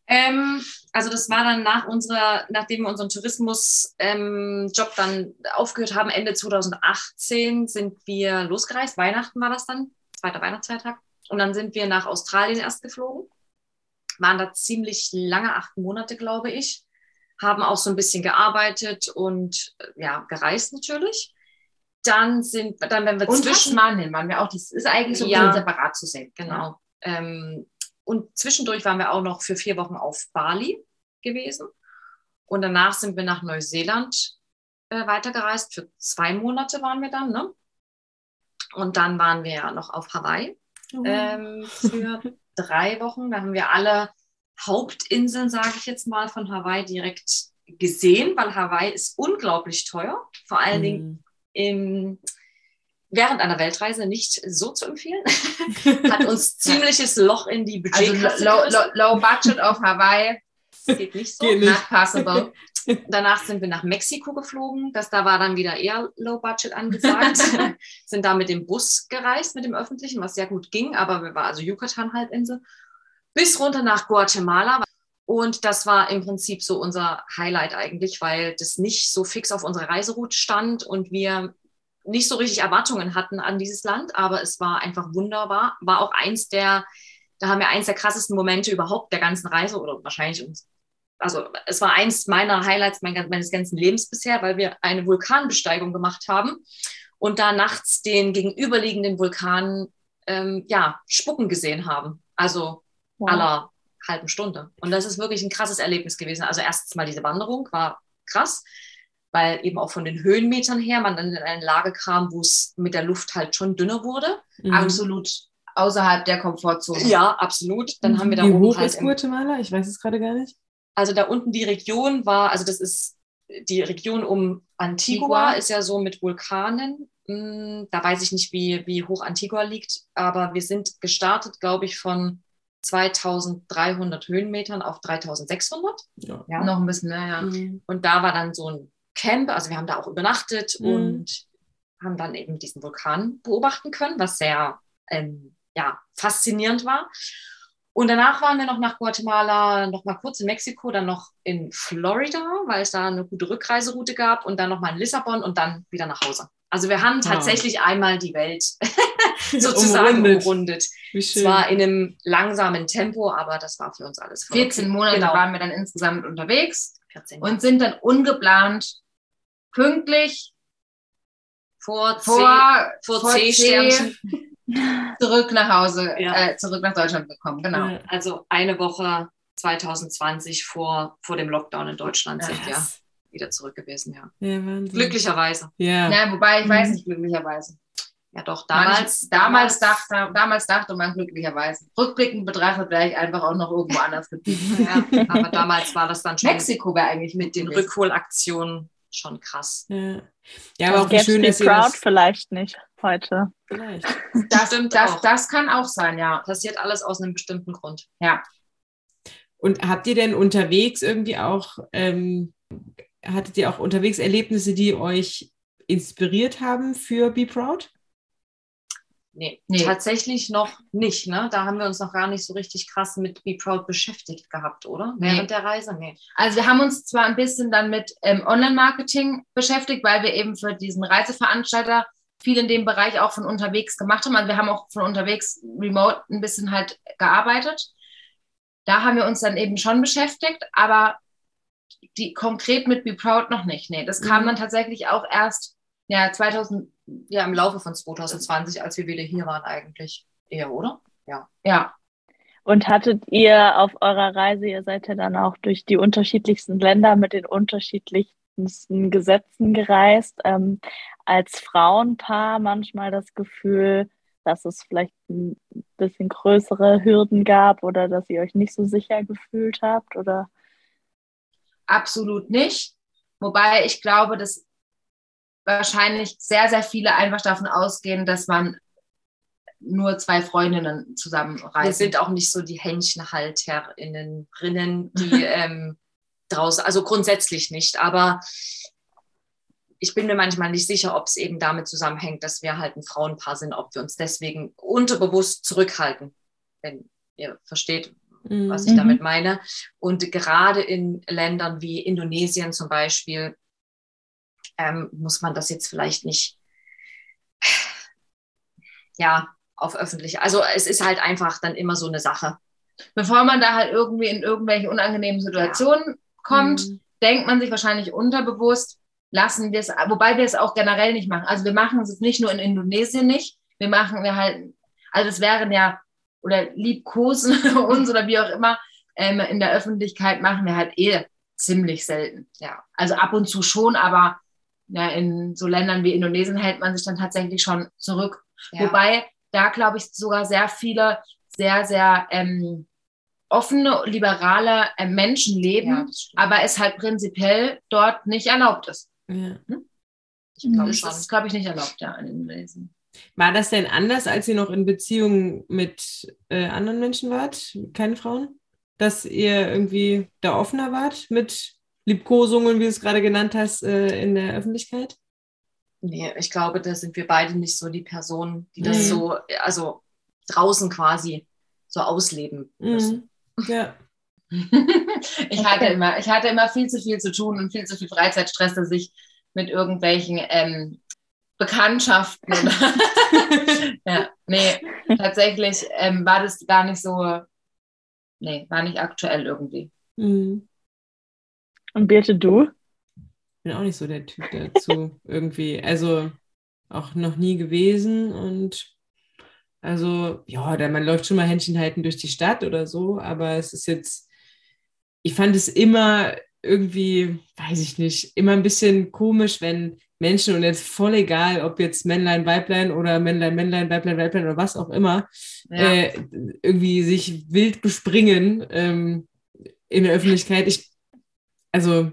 Ähm, also das war dann nach unserer, nachdem wir unseren Tourismusjob ähm, dann aufgehört haben, Ende 2018 sind wir losgereist. Weihnachten war das dann, zweiter Weihnachtsfeiertag. Und dann sind wir nach Australien erst geflogen. Waren da ziemlich lange, acht Monate, glaube ich. Haben auch so ein bisschen gearbeitet und äh, ja, gereist natürlich. Dann sind, dann wenn wir und zwischen. Tasmanien waren wir auch, das ist eigentlich so Ja. separat zu sehen. Genau. Ähm, und zwischendurch waren wir auch noch für vier Wochen auf Bali gewesen. Und danach sind wir nach Neuseeland äh, weitergereist. Für zwei Monate waren wir dann, ne? Und dann waren wir ja noch auf Hawaii ähm, für drei Wochen. Da haben wir alle Hauptinseln, sage ich jetzt mal, von Hawaii direkt gesehen, weil Hawaii ist unglaublich teuer. Vor allen Dingen Mhm. im, während einer Weltreise nicht so zu empfehlen. Hat uns ziemliches Loch in die Also Budgetkasse low, gerissen. low, low budget auf Hawaii, Geht nicht so. Geht nicht. not possible. Danach sind wir nach Mexiko geflogen. Das da war dann wieder eher Low Budget angesagt. sind da mit dem Bus gereist, mit dem öffentlichen, was sehr gut ging, aber wir waren also Yucatan-Halbinsel bis runter nach Guatemala. Und das war im Prinzip so unser Highlight eigentlich, weil das nicht so fix auf unserer Reiseroute stand und wir nicht so richtig Erwartungen hatten an dieses Land, aber es war einfach wunderbar. War auch eins der, da haben wir eins der krassesten Momente überhaupt der ganzen Reise oder wahrscheinlich uns also es war eins meiner Highlights mein, meines ganzen Lebens bisher, weil wir eine Vulkanbesteigung gemacht haben und da nachts den gegenüberliegenden Vulkan ähm, ja, spucken gesehen haben. Also Wow. aller halben Stunde. Und das ist wirklich ein krasses Erlebnis gewesen. Also erstens mal diese Wanderung war krass, weil eben auch von den Höhenmetern her man dann in eine Lage kam, wo es mit der Luft halt schon dünner wurde. Mhm. Absolut außerhalb der Komfortzone. Ja, absolut. Dann haben wir da Wie oben hoch halt ist Guatemala? Ich weiß es gerade gar nicht. Also da unten die Region war, also das ist die Region um Antigua, Antigua. ist ja so mit Vulkanen. Hm, Da weiß ich nicht, wie, wie hoch Antigua liegt, aber wir sind gestartet, glaube ich, von 2300 Höhenmetern auf 3600. Ja. Ja. Noch ein bisschen, naja. Mhm. Und da war dann so ein Camp, also wir haben da auch übernachtet Mhm. und haben dann eben diesen Vulkan beobachten können, was sehr ähm, ja, faszinierend war. Und danach waren wir noch nach Guatemala, noch mal kurz in Mexiko, dann noch in Florida, weil es da eine gute Rückreiseroute gab und dann noch mal in Lissabon und dann wieder nach Hause. Also wir haben tatsächlich wow. einmal die Welt sozusagen umrundet. Zwar in einem langsamen Tempo, aber das war für uns alles 14 okay. Monate genau. waren wir dann insgesamt unterwegs und sind dann ungeplant pünktlich vor, vor, vor, vor C-Sternchen zurück nach Hause, ja. äh, zurück nach Deutschland gekommen. Genau. Also eine Woche 2020 vor, vor dem Lockdown in Deutschland ja, sind wir wieder zurück gewesen, ja. ja Glücklicherweise. Ja. ja. Wobei ich weiß nicht glücklicherweise. Ja, doch, damals. damals, damals, dachte, damals dachte man glücklicherweise. Rückblickend betrachtet wäre ich einfach auch noch irgendwo anders geblieben. ja, aber damals war das dann schon. Mexiko wäre eigentlich mit den Rückholaktionen schon krass. Ja, ja aber auch schön, dass Proud das vielleicht nicht heute. Vielleicht. Das, Stimmt das, das kann auch sein, ja. Passiert alles aus einem bestimmten Grund. Ja. Und habt ihr denn unterwegs irgendwie auch, ähm, hattet ihr auch unterwegs Erlebnisse, die euch inspiriert haben für Be Proud? Nee, nee, tatsächlich noch nicht. Ne? Da haben wir uns noch gar nicht so richtig krass mit Be Proud beschäftigt gehabt, oder? Nee. Während der Reise? Nee. Also wir haben uns zwar ein bisschen dann mit ähm, Online-Marketing beschäftigt, weil wir eben für diesen Reiseveranstalter viel in dem Bereich auch von unterwegs gemacht haben. Also wir haben auch von unterwegs remote ein bisschen halt gearbeitet. Da haben wir uns dann eben schon beschäftigt, aber die konkret mit Be Proud noch nicht. Nee, das kam mhm. dann tatsächlich auch erst ja, 2000, ja, im Laufe von 2020, als wir wieder hier waren, eigentlich eher, oder? Ja. Ja. Und hattet ihr auf eurer Reise, ihr seid ja dann auch durch die unterschiedlichsten Länder mit den unterschiedlichsten Gesetzen gereist, ähm, als Frauenpaar manchmal das Gefühl, dass es vielleicht ein bisschen größere Hürden gab oder dass ihr euch nicht so sicher gefühlt habt oder? Absolut nicht. Wobei ich glaube, dass wahrscheinlich sehr, sehr viele einfach davon ausgehen, dass man nur zwei Freundinnen zusammenreisen. Wir sind auch nicht so die Händchenhalterinnen, die ähm, draußen, also grundsätzlich nicht, aber ich bin mir manchmal nicht sicher, ob es eben damit zusammenhängt, dass wir halt ein Frauenpaar sind, ob wir uns deswegen unterbewusst zurückhalten, wenn ihr versteht, was ich mhm. damit meine. Und gerade in Ländern wie Indonesien zum Beispiel, ähm, muss man das jetzt vielleicht nicht, ja, auf öffentlich. Also es ist halt einfach dann immer so eine Sache. Bevor man da halt irgendwie in irgendwelche unangenehmen Situationen ja. kommt, mhm. denkt man sich wahrscheinlich unterbewusst, lassen wir es, wobei wir es auch generell nicht machen. Also wir machen es nicht nur in Indonesien nicht, wir machen wir halt, also es wären ja, oder liebkosen uns oder wie auch immer, ähm, in der Öffentlichkeit machen wir halt eh ziemlich selten. Ja, also ab und zu schon, aber ja, in so Ländern wie Indonesien hält man sich dann tatsächlich schon zurück. Ja. Wobei da, glaube ich, sogar sehr viele sehr, sehr ähm, offene, liberale äh, Menschen leben, ja, aber es halt prinzipiell dort nicht erlaubt ist. Ja. Hm? Ich glaube schon. Das ist, glaube ich, nicht erlaubt, ja, in Indonesien. War das denn anders, als ihr noch in Beziehung mit äh, anderen Menschen wart, keine Frauen? Dass ihr irgendwie da offener wart mit Liebkosungen, wie du es gerade genannt hast, äh, in der Öffentlichkeit? Nee, ich glaube, da sind wir beide nicht so die Personen, die das mhm. so, also draußen quasi so ausleben müssen. Mhm. Ja. ich, hatte immer, ich hatte immer viel zu viel zu tun und viel zu viel Freizeitstress, dass ich mit irgendwelchen ähm, Bekanntschaften. ja, nee, tatsächlich ähm, war das gar nicht so, nee, war nicht aktuell irgendwie. Mhm. Und Birte, du? Ich bin auch nicht so der Typ dazu irgendwie. Also auch noch nie gewesen und also, ja, man läuft schon mal Händchen halten durch die Stadt oder so, aber es ist jetzt, ich fand es immer irgendwie, weiß ich nicht, immer ein bisschen komisch, wenn Menschen und jetzt voll egal, ob jetzt Männlein, Weiblein oder Männlein, Männlein, Weiblein, Weiblein oder was auch immer, ja. äh, irgendwie sich wild bespringen ähm, in der Öffentlichkeit. Ich also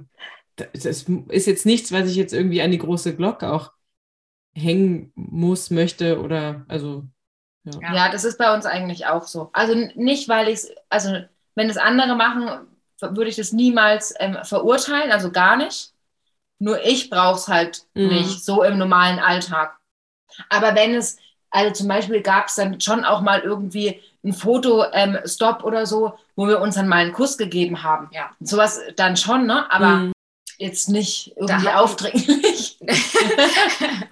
das ist jetzt nichts, was ich jetzt irgendwie an die große Glocke auch hängen muss, möchte oder also. Ja. ja, das ist bei uns eigentlich auch so. Also nicht, weil ich es, also wenn es andere machen, würde ich das niemals ähm, verurteilen, also gar nicht. Nur ich brauche es halt mhm. nicht so im normalen Alltag. Aber wenn es, also zum Beispiel gab es dann schon auch mal irgendwie ein Foto ähm, oder so, wo wir uns dann mal einen Kuss gegeben haben. Ja. Sowas dann schon, ne? Aber Mhm. jetzt nicht irgendwie hatten- aufdringlich.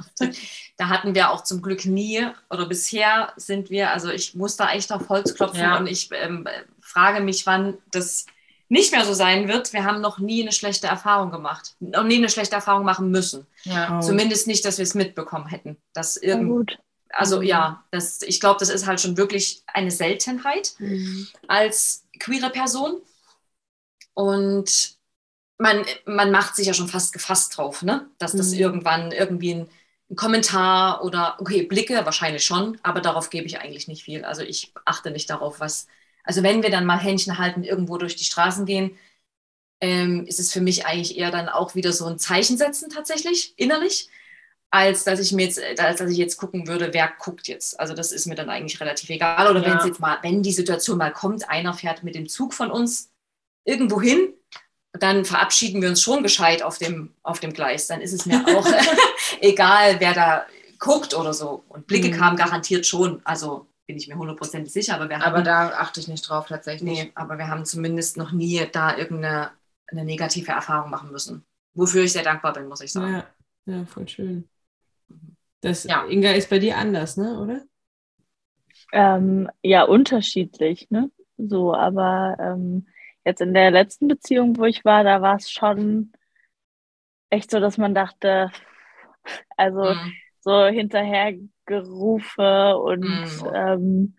da hatten wir auch zum Glück nie oder bisher sind wir, also ich muss da echt auf Holz klopfen Ja. und ich ähm, frage mich, wann das nicht mehr so sein wird. Wir haben noch nie eine schlechte Erfahrung gemacht, noch nie eine schlechte Erfahrung machen müssen. Ja. Oh. Zumindest nicht, dass wir es mitbekommen hätten. Dass irgend, gut. also Mhm. ja, das, ich glaube, das ist halt schon wirklich eine Seltenheit Mhm. als queere Person. Und man, man macht sich ja schon fast gefasst drauf, ne? dass das Mhm. irgendwann irgendwie ein, ein Kommentar oder, okay, Blicke wahrscheinlich schon, aber darauf gebe ich eigentlich nicht viel. Also ich achte nicht darauf, was, also wenn wir dann mal Händchen halten, irgendwo durch die Straßen gehen, ähm, ist es für mich eigentlich eher dann auch wieder so ein Zeichen setzen tatsächlich, innerlich, als dass ich mir jetzt, äh, als dass ich jetzt gucken würde, wer guckt jetzt. Also das ist mir dann eigentlich relativ egal. Oder wenn Ja. es jetzt mal, wenn die Situation mal kommt, einer fährt mit dem Zug von uns irgendwo hin, dann verabschieden wir uns schon gescheit auf dem, auf dem Gleis. Dann ist es mir auch egal, wer da guckt oder so. Und Blicke Mhm. kamen garantiert schon. Also bin ich mir hundertprozentig sicher, aber wir Aber hatten, da achte ich nicht drauf tatsächlich. nee, aber wir haben zumindest noch nie da irgendeine eine negative Erfahrung machen müssen. Wofür ich sehr dankbar bin, muss ich sagen. Ja, ja, voll schön. Das, Ja. Inga ist bei dir anders, ne, oder? Ähm, ja, unterschiedlich, ne? So, aber ähm, jetzt in der letzten Beziehung, wo ich war, da war es schon echt so, dass man dachte, also Mhm. so hinterhergerufe und Mhm. ähm,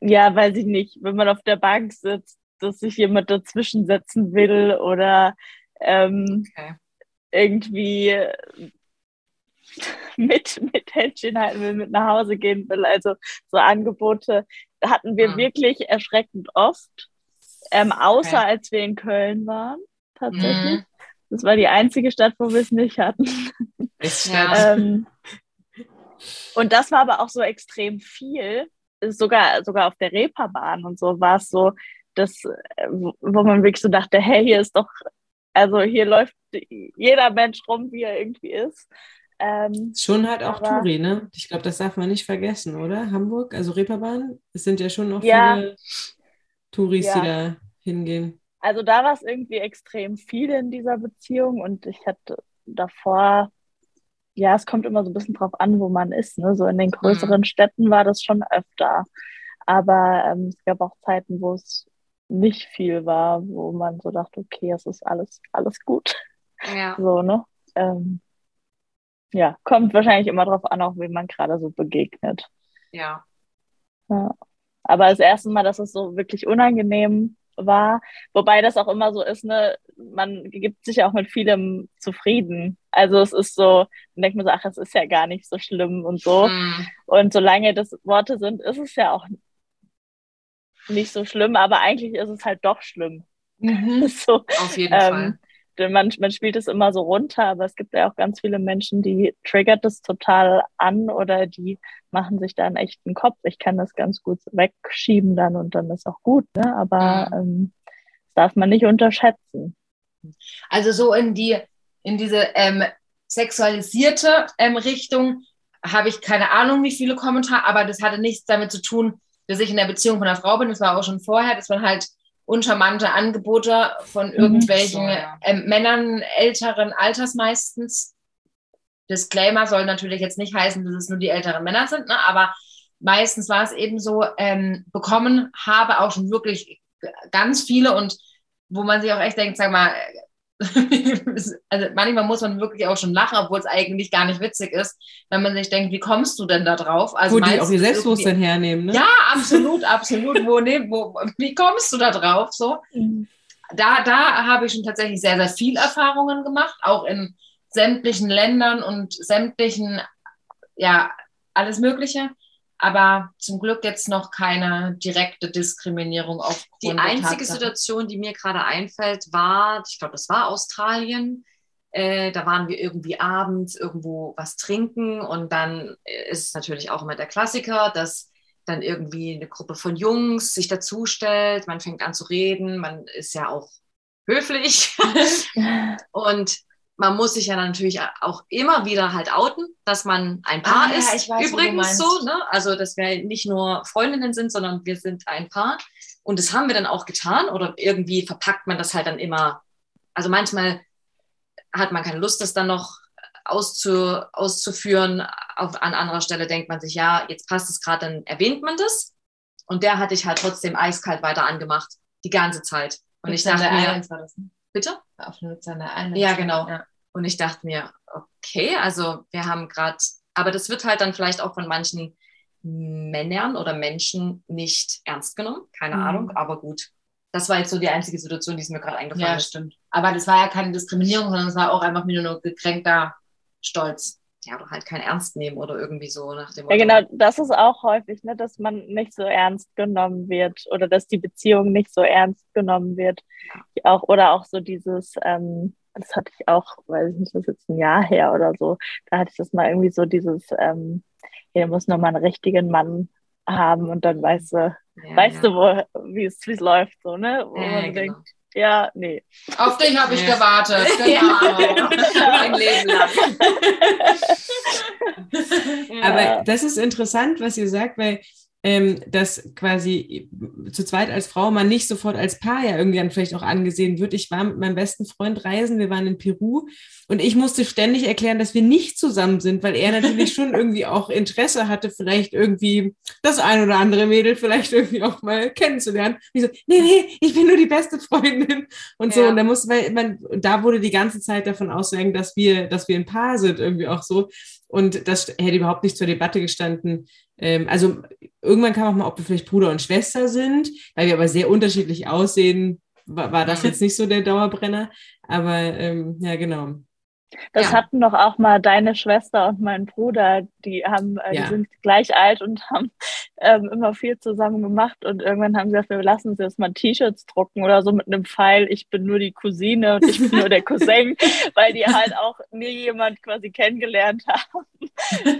ja, weiß ich nicht, wenn man auf der Bank sitzt, dass sich jemand dazwischen setzen will oder ähm, Okay. irgendwie mit, mit Händchen halten will, mit nach Hause gehen will. Also so Angebote hatten wir Mhm. wirklich erschreckend oft. Ähm, außer Okay. als wir in Köln waren, tatsächlich. Mhm. Das war die einzige Stadt, wo wir es nicht hatten. Ja. ähm, und das war aber auch so extrem viel. Sogar, sogar auf der Reeperbahn und so war es so, dass, äh, wo wo man wirklich so dachte, hey, hier ist doch, also hier läuft jeder Mensch rum, wie er irgendwie ist. Ähm, Schon halt auch Aber- Touri, ne? Ich glaube, das darf man nicht vergessen, oder? Hamburg, also Reeperbahn, es sind ja schon noch Ja. viele Touris, Ja. die da hingehen. also da war es irgendwie extrem viel in dieser Beziehung und ich hatte davor, ja, es kommt immer so ein bisschen drauf an, wo man ist. Ne? So in den größeren Städten war das schon öfter. Aber ähm, es gab auch Zeiten, wo es nicht viel war, wo man so dachte, okay, es ist alles, alles gut. Ja. So, ne? Ähm, ja, kommt wahrscheinlich immer drauf an, auch wem man gerade so begegnet. ja. Ja. Aber das erste Mal, dass es so wirklich unangenehm war, wobei das auch immer so ist, ne, man gibt sich auch mit vielem zufrieden. Also es ist so, man denkt man so, ach, es ist ja gar nicht so schlimm und so. Mhm. Und solange das Worte sind, ist es ja auch nicht so schlimm, aber eigentlich ist es halt doch schlimm. Mhm. so, Auf jeden ähm, Fall. Man, man spielt es immer so runter, aber es gibt ja auch ganz viele Menschen, die triggert es total an oder die machen sich da einen echten Kopf. Ich kann das ganz gut wegschieben dann und dann ist auch gut, ne? Aber ähm, das darf man nicht unterschätzen. Also so in die, in diese ähm, sexualisierte ähm, Richtung habe ich keine Ahnung, wie viele Kommentare, aber das hatte nichts damit zu tun, dass ich in der Beziehung von einer Frau bin. Das war auch schon vorher. Das waren halt uncharmante Angebote von irgendwelchen So, ja. ähm, Männern älteren Alters meistens. Disclaimer soll natürlich jetzt nicht heißen, dass es nur die älteren Männer sind, ne? aber meistens war es eben so, ähm, bekommen habe auch schon wirklich ganz viele und wo man sich auch echt denkt, sag mal, also manchmal muss man wirklich auch schon lachen, obwohl es eigentlich gar nicht witzig ist, wenn man sich denkt, wie kommst du denn da drauf? Also Wo die auch ihr Selbstbewusstsein hernehmen, ne? Ja, absolut, absolut. Wo, ne, wo, wie kommst du da drauf? So, da, da habe ich schon tatsächlich sehr, sehr viel Erfahrungen gemacht, auch in sämtlichen Ländern und sämtlichen, ja, alles Mögliche. Aber zum Glück jetzt noch keine direkte Diskriminierung aufgrund Die einzige. Situation, die mir gerade einfällt, war, ich glaube, das war Australien. Äh, da waren wir irgendwie abends irgendwo was trinken und dann äh, ist es natürlich auch immer der Klassiker, dass dann irgendwie eine Gruppe von Jungs sich dazustellt, man fängt an zu reden, man ist ja auch höflich und man muss sich ja natürlich auch immer wieder halt outen, dass man ein Paar Ah, ja, ist. ich weiß, Übrigens so, ne? Also, dass wir nicht nur Freundinnen sind, sondern wir sind ein Paar. Und das haben wir dann auch getan. Oder irgendwie verpackt man das halt dann immer. Also manchmal hat man keine Lust, das dann noch auszu, auszuführen. Auf, an anderer Stelle denkt man sich, ja, jetzt passt es gerade, dann erwähnt man das. Und der hatte ich halt trotzdem eiskalt weiter angemacht. Die ganze Zeit. Und ich dachte mir, Bitte? Auf Nutzander Islands. Ja, genau. Ja. Und ich dachte mir, okay, also wir haben gerade, aber das wird halt dann vielleicht auch von manchen Männern oder Menschen nicht ernst genommen. Keine Mhm. Ahnung, aber gut. Das war jetzt so die einzige Situation, die es mir gerade eingefallen ja, ist. stimmt. Aber das war ja keine Diskriminierung, sondern es war auch einfach wieder nur gekränkter Stolz. Ja, oder halt kein Ernst nehmen oder irgendwie so nach dem Ja, Motto. genau, das ist auch häufig, ne, dass man nicht so ernst genommen wird oder dass die Beziehung nicht so ernst genommen wird. Auch, oder auch so dieses, ähm, das hatte ich auch, weiß ich nicht, das ist jetzt ein Jahr her oder so, da hatte ich das mal irgendwie so dieses, ähm, hier muss noch mal einen richtigen Mann haben und dann weißt du, Ja, weißt ja. du, wo, wie es, wie es läuft, so, ne? Wo Ja, man ja, denkt, genau. Ja, nee. Auf dich habe ich gewartet. Genau. Mein Leben lang. Aber das ist interessant, was ihr sagt, weil ähm, dass quasi zu zweit als Frau man nicht sofort als Paar ja irgendwie dann vielleicht auch angesehen wird. Ich war mit meinem besten Freund reisen, wir waren in Peru und ich musste ständig erklären, dass wir nicht zusammen sind, weil er natürlich schon irgendwie auch Interesse hatte, vielleicht irgendwie das ein oder andere Mädel vielleicht irgendwie auch mal kennenzulernen. Und ich so, nee, nee, ich bin nur die beste Freundin und so. Ja. Und da musste weil man, da wurde die ganze Zeit davon ausgegangen, dass wir, dass wir ein Paar sind, irgendwie auch so. Und das hätte überhaupt nicht zur Debatte gestanden. Ähm, also irgendwann kam auch mal, ob wir vielleicht Bruder und Schwester sind, weil wir aber sehr unterschiedlich aussehen, war, war das jetzt nicht so der Dauerbrenner. Aber ähm, ja, genau. Das Ja. hatten doch auch mal deine Schwester und mein Bruder, die haben, äh, Ja. die sind gleich alt und haben ähm, immer viel zusammen gemacht und irgendwann haben sie gesagt, wir lassen uns jetzt mal T-Shirts drucken oder so mit einem Pfeil, ich bin nur die Cousine und ich bin nur der Cousin, weil die halt auch nie jemand quasi kennengelernt haben,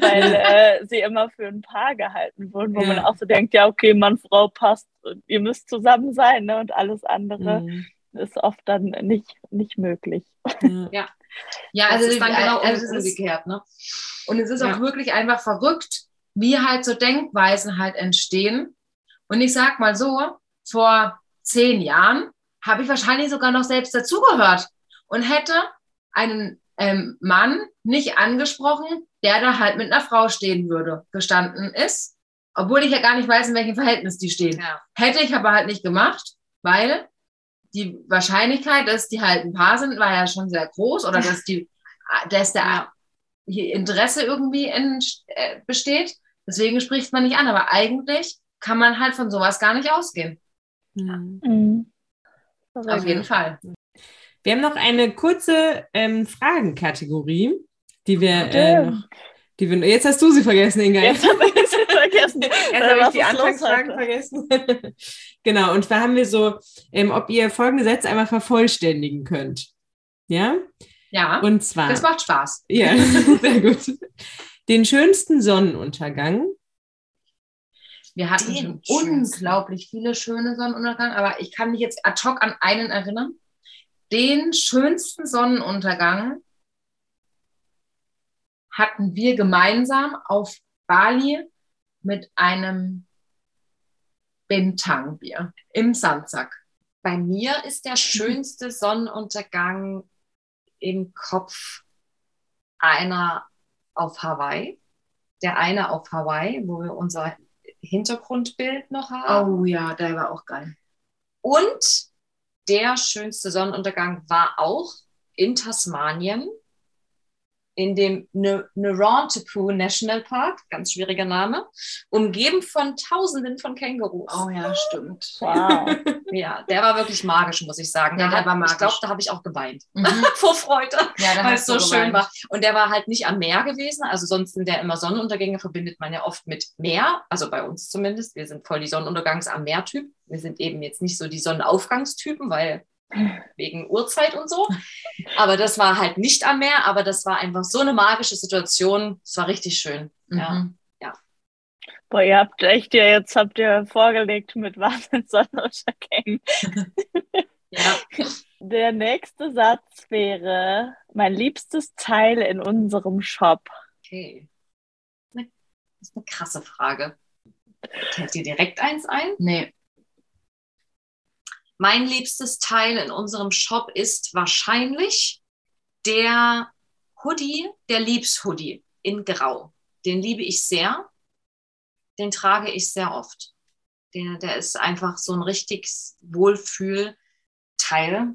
weil äh, sie immer für ein Paar gehalten wurden, wo Ja. man auch so denkt, ja okay, Mann, Frau passt, und ihr müsst zusammen sein ne? und alles andere Mhm. ist oft dann nicht, nicht möglich. Ja. Ja, Das also, ist dann genau also es ist, umgekehrt, ne? und es ist Ja. auch wirklich einfach verrückt, wie halt so Denkweisen halt entstehen. Und ich sag mal so, vor zehn Jahren habe ich wahrscheinlich sogar noch selbst dazugehört und hätte einen ähm, Mann nicht angesprochen, der da halt mit einer Frau stehen würde, gestanden ist, obwohl ich ja gar nicht weiß, in welchem Verhältnis die stehen. Ja. Hätte ich aber halt nicht gemacht, weil die Wahrscheinlichkeit, dass die halt ein Paar sind, war ja schon sehr groß oder dass die, dass der Interesse irgendwie in, äh, besteht. Deswegen spricht man nicht an. Aber eigentlich kann man halt von sowas gar nicht ausgehen. Mhm. Mhm. Auf jeden Fall. Wir haben noch eine kurze ähm, Fragenkategorie, die wir, äh, noch, die wir. Jetzt hast du sie vergessen, Inga. Jetzt es vergessen. Jetzt Äh, habe ich die Anfangsfragen vergessen. genau, und zwar haben wir so, ähm, ob ihr folgende Sätze einmal vervollständigen könnt. Ja? Ja, Und zwar. das macht Spaß. ja, sehr gut. Den schönsten Sonnenuntergang. Wir hatten Den schon unglaublich viele schöne Sonnenuntergänge, aber ich kann mich jetzt ad hoc an einen erinnern. Den schönsten Sonnenuntergang hatten wir gemeinsam auf Bali mit einem Bintang-Bier im Sandsack. Bei mir ist der schönste Sonnenuntergang im Kopf einer auf Hawaii. Der eine auf Hawaii, wo wir unser Hintergrundbild noch haben. Oh ja, der war auch geil. Und der schönste Sonnenuntergang war auch in Tasmanien, in dem Ne- Narantapu National Park, ganz schwieriger Name, umgeben von Tausenden von Kängurus. Oh ja, stimmt. Wow. Ja, der war wirklich magisch, muss ich sagen. Ja, der war Ich magisch. glaube, da habe ich auch geweint. Mhm. Vor Freude, Ja, weil es so du schön geweint. war. Und der war halt nicht am Meer gewesen. Also sonst sind der immer Sonnenuntergänge verbindet man ja oft mit Meer. Also bei uns zumindest. Wir sind voll die Sonnenuntergangs am Meer-Typ. Wir sind eben jetzt nicht so die Sonnenaufgangstypen, weil wegen Uhrzeit und so. Aber das war halt nicht am Meer, aber das war einfach so eine magische Situation. Es war richtig schön. Ja. Mhm. Boah, ihr habt echt ja, jetzt habt ihr vorgelegt mit Wahnsinns Sonnenuntergängen. ja. Der nächste Satz wäre mein liebstes Teil in unserem Shop. Okay. Das ist eine krasse Frage. Fällt dir direkt eins ein? Nee. Mein liebstes Teil in unserem Shop ist wahrscheinlich der Hoodie, der Liebs-Hoodie in Grau. Den liebe ich sehr. Den trage ich sehr oft. Der, der ist einfach so ein richtig Wohlfühl-Teil.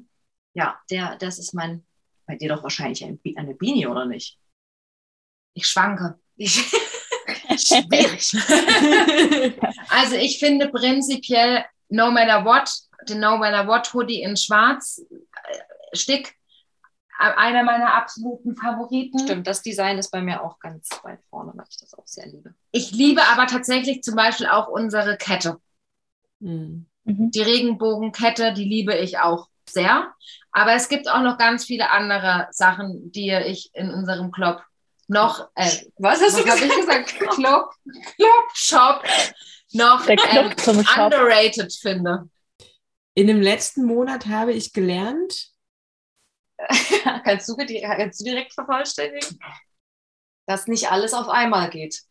Ja, der, das ist mein, bei dir doch wahrscheinlich ein, eine Beanie, oder nicht? Ich schwanke. Ich, schwierig. also ich finde prinzipiell No Matter What, den No Matter What Hoodie in Schwarz, äh, Stick, äh, einer meiner absoluten Favoriten. Stimmt, das Design ist bei mir auch ganz weit vorne, weil ich das auch sehr liebe. Ich liebe aber tatsächlich zum Beispiel auch unsere Kette. Hm. Mhm. Die Regenbogenkette, die liebe ich auch sehr. Aber es gibt auch noch ganz viele andere Sachen, die ich in unserem Club noch, äh, Was hast was du gesagt? gesagt? Club, Club Shop noch ähm, underrated finde. In dem letzten Monat habe ich gelernt, kannst, du, kannst du direkt vervollständigen? Dass nicht alles auf einmal geht.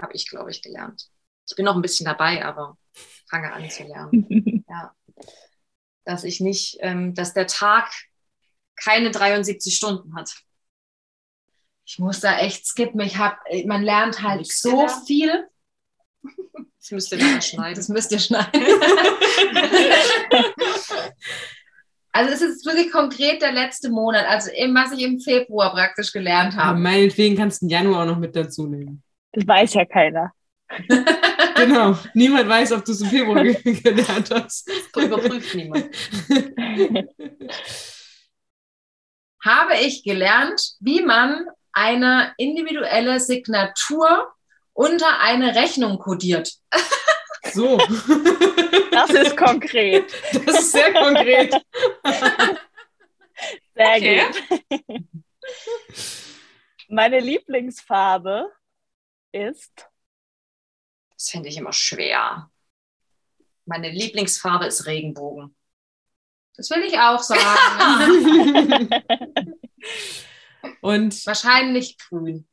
Habe ich, glaube ich, gelernt. Ich bin noch ein bisschen dabei, aber fange an zu lernen. Ja. Dass ich nicht, ähm, dass der Tag keine 73 Stunden hat. Ich muss da echt skippen. Ich hab, man lernt halt Nix so gelernt. viel. Das müsst ihr dann schneiden. Das müsst ihr schneiden. also es ist wirklich konkret der letzte Monat, also eben, was ich im Februar praktisch gelernt aber habe. meinetwegen kannst du den Januar auch noch mit dazu nehmen. Das weiß ja keiner. Genau. Niemand weiß, ob du es im Februar ge- gelernt hast. Überprüft niemand. habe ich gelernt, wie man eine individuelle Signatur unter eine Rechnung kodiert. So. Das ist konkret. Das ist sehr konkret. Sehr Okay. gut. Meine Lieblingsfarbe ist Das finde ich immer schwer. Meine Lieblingsfarbe ist Regenbogen. Das will ich auch sagen. Und Wahrscheinlich grün.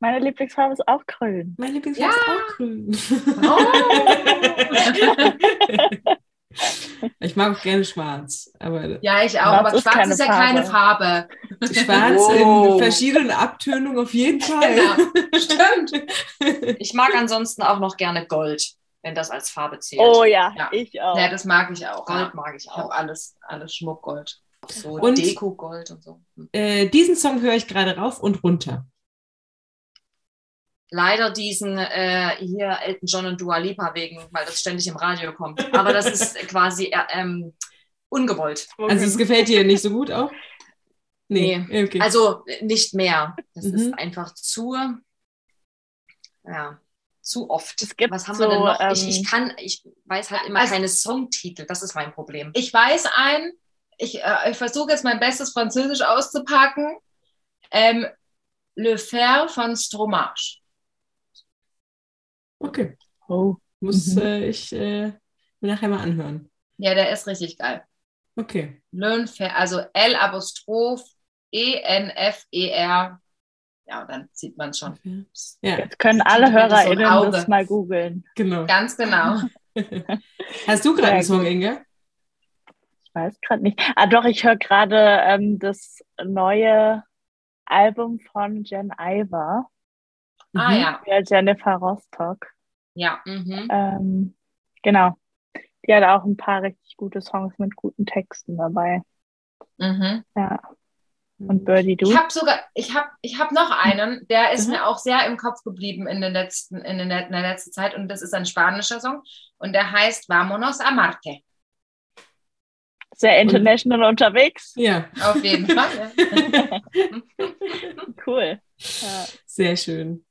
Meine Lieblingsfarbe ist auch grün. mein Lieblingsfarbe ist auch grün. Oh. Ich mag auch gerne schwarz, aber Ja, ich auch. Schwarz aber ist schwarz keine ist ja keine Farbe. schwarz Wow. in verschiedenen Abtönungen auf jeden Fall. Genau. Stimmt. Ich mag ansonsten auch noch gerne Gold, wenn das als Farbe zählt. Oh ja, Ja. ich auch. Ja, das mag ich auch. Gold Ja. mag ich Ich auch. alles, alles Schmuckgold. So Und- Deko-Gold und so. Hm. Äh, diesen Song höre ich gerade rauf und runter. Leider diesen äh, hier Elton John und Dua Lipa wegen, weil das ständig im Radio kommt. Aber das ist quasi äh, ähm, ungewollt. Also es gefällt dir nicht so gut auch? Nee. Okay. Also äh, nicht mehr. Das Mhm. ist einfach zu, ja, zu oft. Es gibt Was haben so, wir denn noch? ich, ähm, ich kann, ich weiß halt immer Also- keine Songtitel. Das ist mein Problem. Ich weiß ein, ich, äh, ich versuche jetzt mein bestes Französisch auszupacken. Ähm, Le Fer von Stromage. Okay. Oh. Muss Mhm. äh, ich äh, mir nachher mal anhören. Ja, der ist richtig geil. Okay. Le Fer, also L Apostroph E N F E R. Ja, dann sieht man schon. Ja, Jetzt können alle so HörerInnen Auge. das mal googeln. genau. Ganz genau. Hast du gerade einen Song. Inge? Ich weiß gerade nicht. Ah, doch, ich höre gerade ähm, das neue Album von Jen Iver, Ah ja, ja, Jennifer Rostock. ja. Mhm. Ähm, genau. Die hat auch ein paar richtig gute Songs mit guten Texten dabei. Mhm. Ja. Und Birdie Du. Ich habe sogar, ich habe ich hab noch einen, der ist Mhm. mir auch sehr im Kopf geblieben in, den letzten, in, den, in der letzten Zeit und das ist ein spanischer Song und der heißt Vámonos a Marte. Sehr international unterwegs. Ja, Auf jeden Fall. ja. Cool. Ja. sehr schön.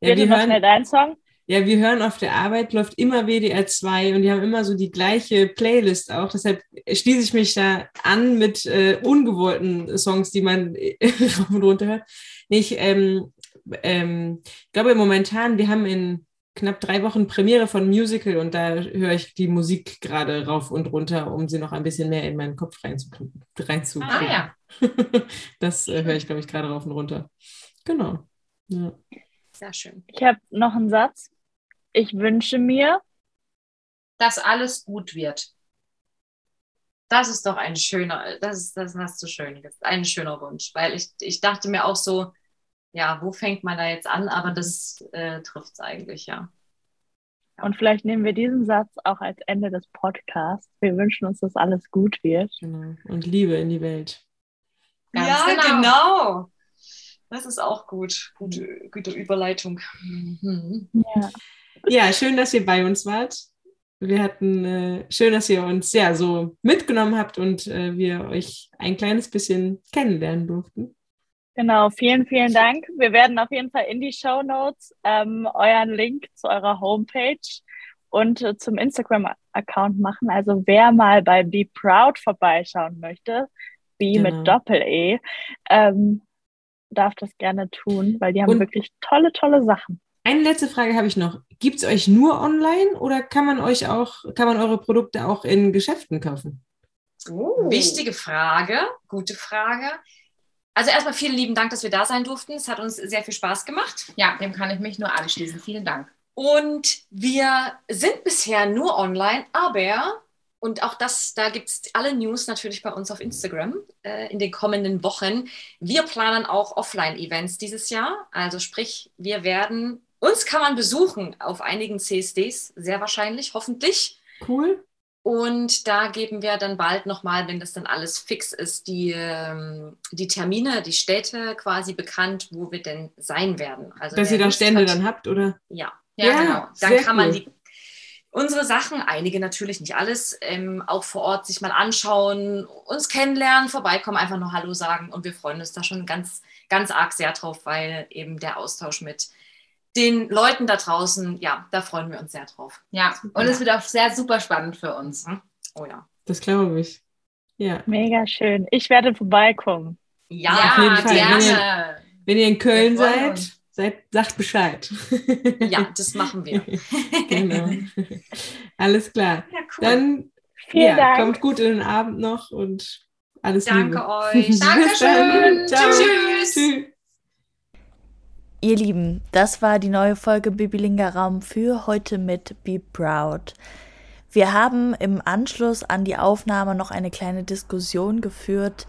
Ja, wir hören, schnell deinen Song. ja, wir hören auf der Arbeit, läuft immer WDR 2 und die haben immer so die gleiche Playlist auch. Deshalb schließe ich mich da an mit äh, ungewollten Songs, die man rauf und runter hört. Nicht, ähm, ähm, ich glaube momentan, wir haben in knapp drei Wochen Premiere von Musical und da höre ich die Musik gerade rauf und runter, um sie noch ein bisschen mehr in meinen Kopf reinzukriegen. reinzukriegen. Ah ja. das äh, höre ich, glaube ich, gerade rauf und runter. Genau. Ja. Sehr schön. Ich habe noch einen Satz. Ich wünsche mir, Dass alles gut wird. Das ist doch ein schöner, das, ist, das hast du schön gesagt, ein schöner Wunsch, weil ich, ich dachte mir auch so, ja, wo fängt man da jetzt an? Aber das äh, trifft es eigentlich, ja. und vielleicht nehmen wir diesen Satz auch als Ende des Podcasts. Wir wünschen uns, dass alles gut wird. Genau. Und Liebe in die Welt. Ganz ja, genau. genau. Das ist auch gut. Gute, gute Überleitung. Mhm. Ja. Ja, schön, dass ihr bei uns wart. Wir hatten äh, schön, dass ihr uns ja so mitgenommen habt und äh, wir euch ein kleines bisschen kennenlernen durften. Genau, vielen, vielen Dank. Wir werden auf jeden Fall in die Show Notes ähm, euren Link zu eurer Homepage und äh, zum Instagram-Account machen. Also wer mal bei Be Proud vorbeischauen möchte, Be Genau. mit Doppel-E, ähm, darf das gerne tun, weil die haben Und- wirklich tolle, tolle Sachen. Eine letzte Frage habe ich noch. Gibt es euch nur online oder kann man euch auch, kann man eure Produkte auch in Geschäften kaufen? Oh. Wichtige Frage, gute Frage. Also erstmal vielen lieben Dank, dass wir da sein durften. Es hat uns sehr viel Spaß gemacht. Ja, dem kann ich mich nur anschließen. Vielen Dank. Und wir sind bisher nur online, aber, und auch das, da gibt es alle News natürlich bei uns auf Instagram äh, in den kommenden Wochen. Wir planen auch Offline-Events dieses Jahr. Also sprich, wir werden, uns kann man besuchen auf einigen CSDs, sehr wahrscheinlich, hoffentlich. Cool. Und da geben wir dann bald nochmal, wenn das dann alles fix ist, die, ähm, die Termine, die Städte quasi bekannt, wo wir denn sein werden. Also Dass ihr da Lust Stände hat- dann habt, oder? Ja, Ja, Ja. genau. dann kann man cool. die unsere Sachen, einige natürlich nicht alles, ähm, auch vor Ort sich mal anschauen, uns kennenlernen, vorbeikommen, einfach nur Hallo sagen und wir freuen uns da schon ganz, ganz arg sehr drauf, weil eben der Austausch mit den Leuten da draußen, ja, da freuen wir uns sehr drauf. Ja, und es wird auch sehr super spannend für uns. Oh ja. Das glaube ich. Ja. Mega schön. Ich werde vorbeikommen. Ja, auf jeden Fall. gerne. Wenn ihr in Köln seid, uns. Seid, sagt Bescheid. ja, das machen wir. genau. Alles klar. Ja, cool. Dann Vielen ja, Dank. kommt gut in den Abend noch und alles Danke Liebe. euch. Dankeschön. Tschüss. Tschüss. Ihr Lieben, das war die neue Folge Bibilinga Raum für heute mit Be Proud. Wir haben im Anschluss an die Aufnahme noch eine kleine Diskussion geführt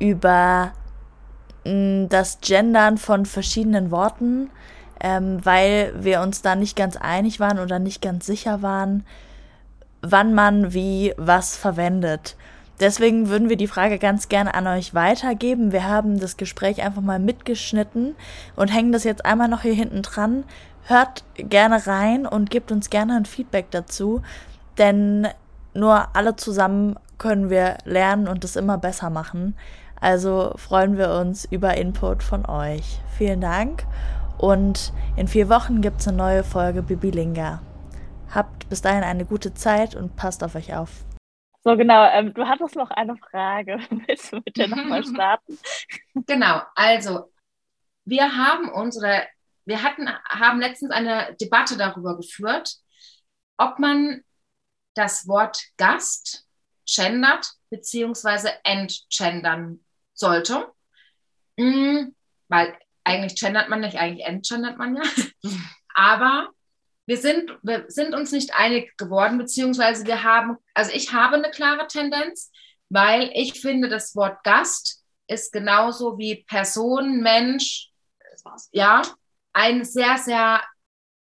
über das Gendern von verschiedenen Worten, ähm, weil wir uns da nicht ganz einig waren oder nicht ganz sicher waren, wann man wie was verwendet. Deswegen würden wir die Frage ganz gerne an euch weitergeben. Wir haben das Gespräch einfach mal mitgeschnitten und hängen das jetzt einmal noch hier hinten dran. Hört gerne rein und gebt uns gerne ein Feedback dazu, denn nur alle zusammen können wir lernen und es immer besser machen. Also freuen wir uns über Input von euch. Vielen Dank und in vier Wochen gibt es eine neue Folge Bibilinga. Habt bis dahin eine gute Zeit und passt auf euch auf. So, genau. Ähm, du hattest noch eine Frage. Willst du bitte nochmal starten? Genau, also wir haben uns oder wir hatten, haben letztens eine Debatte darüber geführt, ob man das Wort Gast gendert beziehungsweise entgendern sollte. Mm, Weil eigentlich gendert man nicht, eigentlich entgendert man ja. Aber wir sind, wir sind uns nicht einig geworden, beziehungsweise wir haben, also ich habe eine klare Tendenz, weil ich finde, das Wort Gast ist genauso wie Person, Mensch, ja, ein sehr, sehr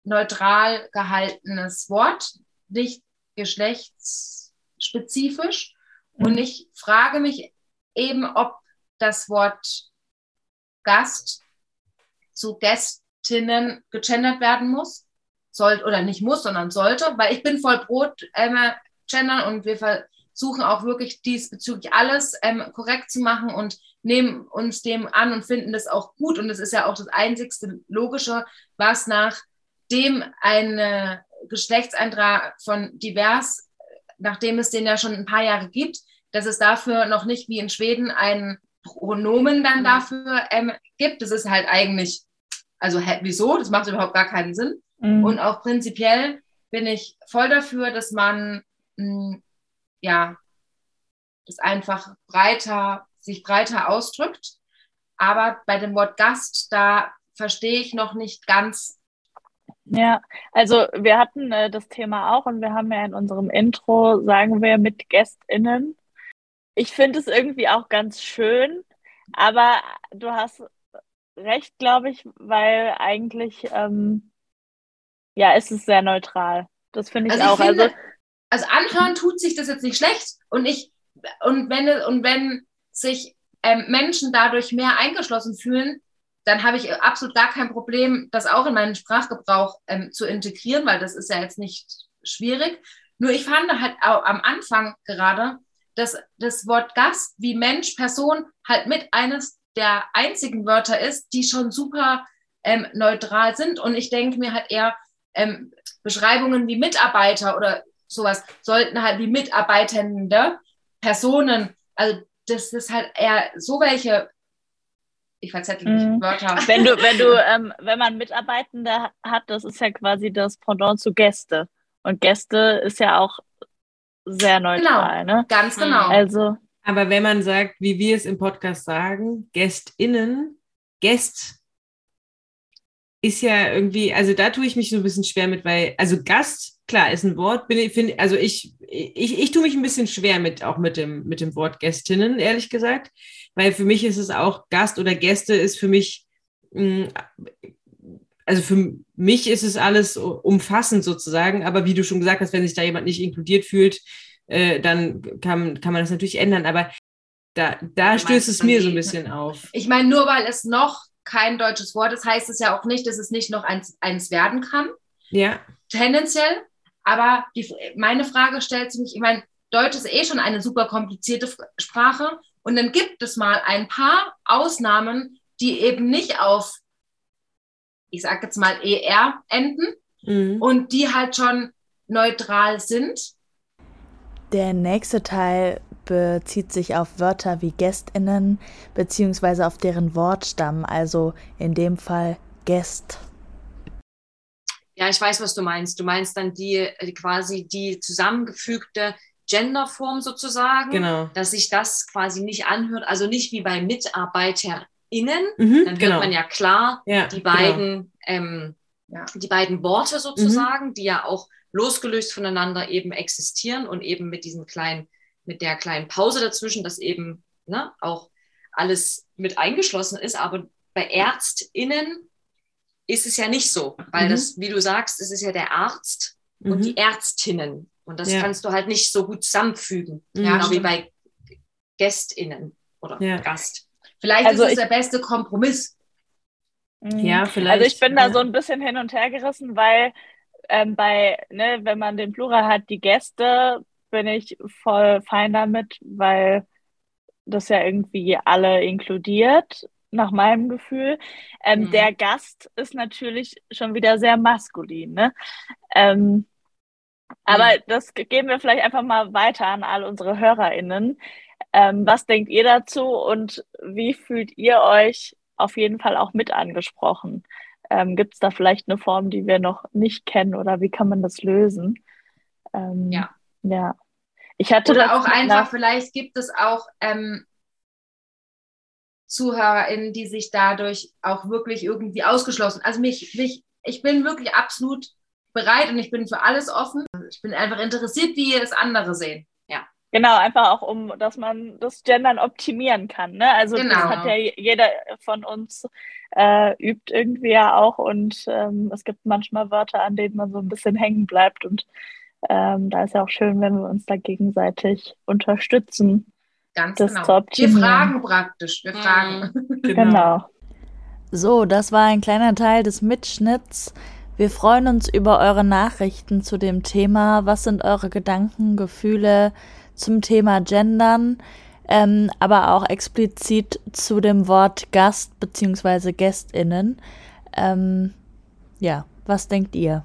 neutral gehaltenes Wort, nicht geschlechtsspezifisch. Und ich frage mich eben, ob das Wort Gast zu Gästinnen gegendert werden muss, soll oder nicht muss, sondern sollte, weil ich bin voll Brot ähm, gendern und wir versuchen auch wirklich diesbezüglich alles ähm, korrekt zu machen und nehmen uns dem an und finden das auch gut. Und es ist ja auch das einzigste Logische, was nachdem ein Geschlechtseintrag von divers, nachdem es den ja schon ein paar Jahre gibt, dass es dafür noch nicht wie in Schweden ein Pronomen dann dafür ähm, gibt. Das ist halt eigentlich, also hä, wieso? Das macht überhaupt gar keinen Sinn. Mhm. Und auch prinzipiell bin ich voll dafür, dass man mh, hm, ja das einfach breiter, sich breiter ausdrückt. Aber bei dem Wort Gast, da verstehe ich noch nicht ganz. Ja, also wir hatten äh, das Thema auch und wir haben ja in unserem Intro, sagen wir, mit GästInnen. Ich finde es irgendwie auch ganz schön, aber du hast recht, glaube ich, weil eigentlich, ähm, ja, ist es sehr neutral. Das finde ich also auch. finde, also, also anhören tut sich das jetzt nicht schlecht und ich, und wenn, und wenn sich ähm, Menschen dadurch mehr eingeschlossen fühlen, dann habe ich absolut gar kein Problem, das auch in meinen Sprachgebrauch ähm, zu integrieren, weil das ist ja jetzt nicht schwierig. Nur ich fand halt am Anfang gerade, dass das Wort Gast wie Mensch, Person halt mit eines der einzigen Wörter ist, die schon super ähm, neutral sind. Und ich denke mir halt eher, ähm, Beschreibungen wie Mitarbeiter oder sowas sollten halt wie Mitarbeitende Personen, also das ist halt eher so welche, ich verzettel mich, mhm. Wörter. Wenn du, wenn du, ähm, wenn man Mitarbeitende hat, das ist ja quasi das Pendant zu Gäste. Und Gäste ist ja auch sehr neutral, genau, ne? Ganz genau. Also. Aber wenn man sagt, wie wir es im Podcast sagen, GästInnen, Gäst ist ja irgendwie, also da tue ich mich so ein bisschen schwer mit, weil, also Gast, klar, ist ein Wort, bin ich, finde, also ich, ich, ich tue mich ein bisschen schwer mit, auch mit dem, mit dem Wort Gästinnen, ehrlich gesagt, weil für mich ist es auch Gast oder Gäste ist für mich, mm, also für mich ist es alles umfassend sozusagen, aber wie du schon gesagt hast, wenn sich da jemand nicht inkludiert fühlt, äh, dann kann, kann man das natürlich ändern, aber da, da stößt es mir so ein bisschen auf. Ich meine, nur weil es noch kein deutsches Wort ist, heißt es ja auch nicht, dass es nicht noch eins, eins werden kann. Ja. Tendenziell. Aber die, meine Frage stellt sich, ich meine, Deutsch ist eh schon eine super komplizierte Sprache. Und dann gibt es mal ein paar Ausnahmen, die eben nicht auf, ich sage jetzt mal, ER enden mhm. und die halt schon neutral sind. Der nächste Teil bezieht sich auf Wörter wie GästInnen beziehungsweise auf deren Wortstamm, also in dem Fall Gäst. Ja, ich weiß, was du meinst. Du meinst dann die quasi die zusammengefügte Genderform sozusagen, genau. dass sich das quasi nicht anhört, also nicht wie bei MitarbeiterInnen, mhm, dann genau. hört man ja klar ja, die beiden, genau. ähm, ja. die beiden Worte sozusagen, mhm. die ja auch losgelöst voneinander eben existieren und eben mit diesen kleinen mit der kleinen Pause dazwischen, dass eben ne, auch alles mit eingeschlossen ist. Aber bei ÄrztInnen ist es ja nicht so, weil mhm. das, wie du sagst, es ist ja der Arzt mhm. und die Ärztinnen. Und das ja. kannst du halt nicht so gut zusammenfügen. Mhm. Ja, genau wie bei GästInnen oder ja. Gast. Vielleicht also ist es der beste Kompromiss. Mhm. Ja, vielleicht. Also ich bin da so ein bisschen hin und her gerissen, weil ähm, bei, ne, wenn man den Plural hat, die Gäste bin ich voll fein damit, weil das ja irgendwie alle inkludiert, nach meinem Gefühl. Ähm, mhm. Der Gast ist natürlich schon wieder sehr maskulin. Ne? Ähm, aber mhm. das geben wir vielleicht einfach mal weiter an all unsere HörerInnen. Ähm, was denkt ihr dazu und wie fühlt ihr euch auf jeden Fall auch mit angesprochen? Ähm, Gibt es da vielleicht eine Form, die wir noch nicht kennen oder wie kann man das lösen? Ähm, ja. Ja. Ich hatte Oder auch einfach, vielleicht gibt es auch ähm, ZuhörerInnen, die sich dadurch auch wirklich irgendwie ausgeschlossen. Also mich, mich, ich bin wirklich absolut bereit und ich bin für alles offen. Ich bin einfach interessiert, wie ihr das andere sehen. Genau, einfach auch um, dass man das Gendern optimieren kann. Ne? Also genau. das hat ja jeder von uns äh, übt irgendwie ja auch und ähm, es gibt manchmal Wörter, an denen man so ein bisschen hängen bleibt und ähm, da ist ja auch schön, wenn wir uns da gegenseitig unterstützen. Ganz genau. Wir fragen praktisch, wir fragen. Mhm. Genau. genau. So, das war ein kleiner Teil des Mitschnitts. Wir freuen uns über eure Nachrichten zu dem Thema. Was sind eure Gedanken, Gefühle zum Thema Gendern? Ähm, aber auch explizit zu dem Wort Gast bzw. GästInnen. Ähm, ja, was denkt ihr?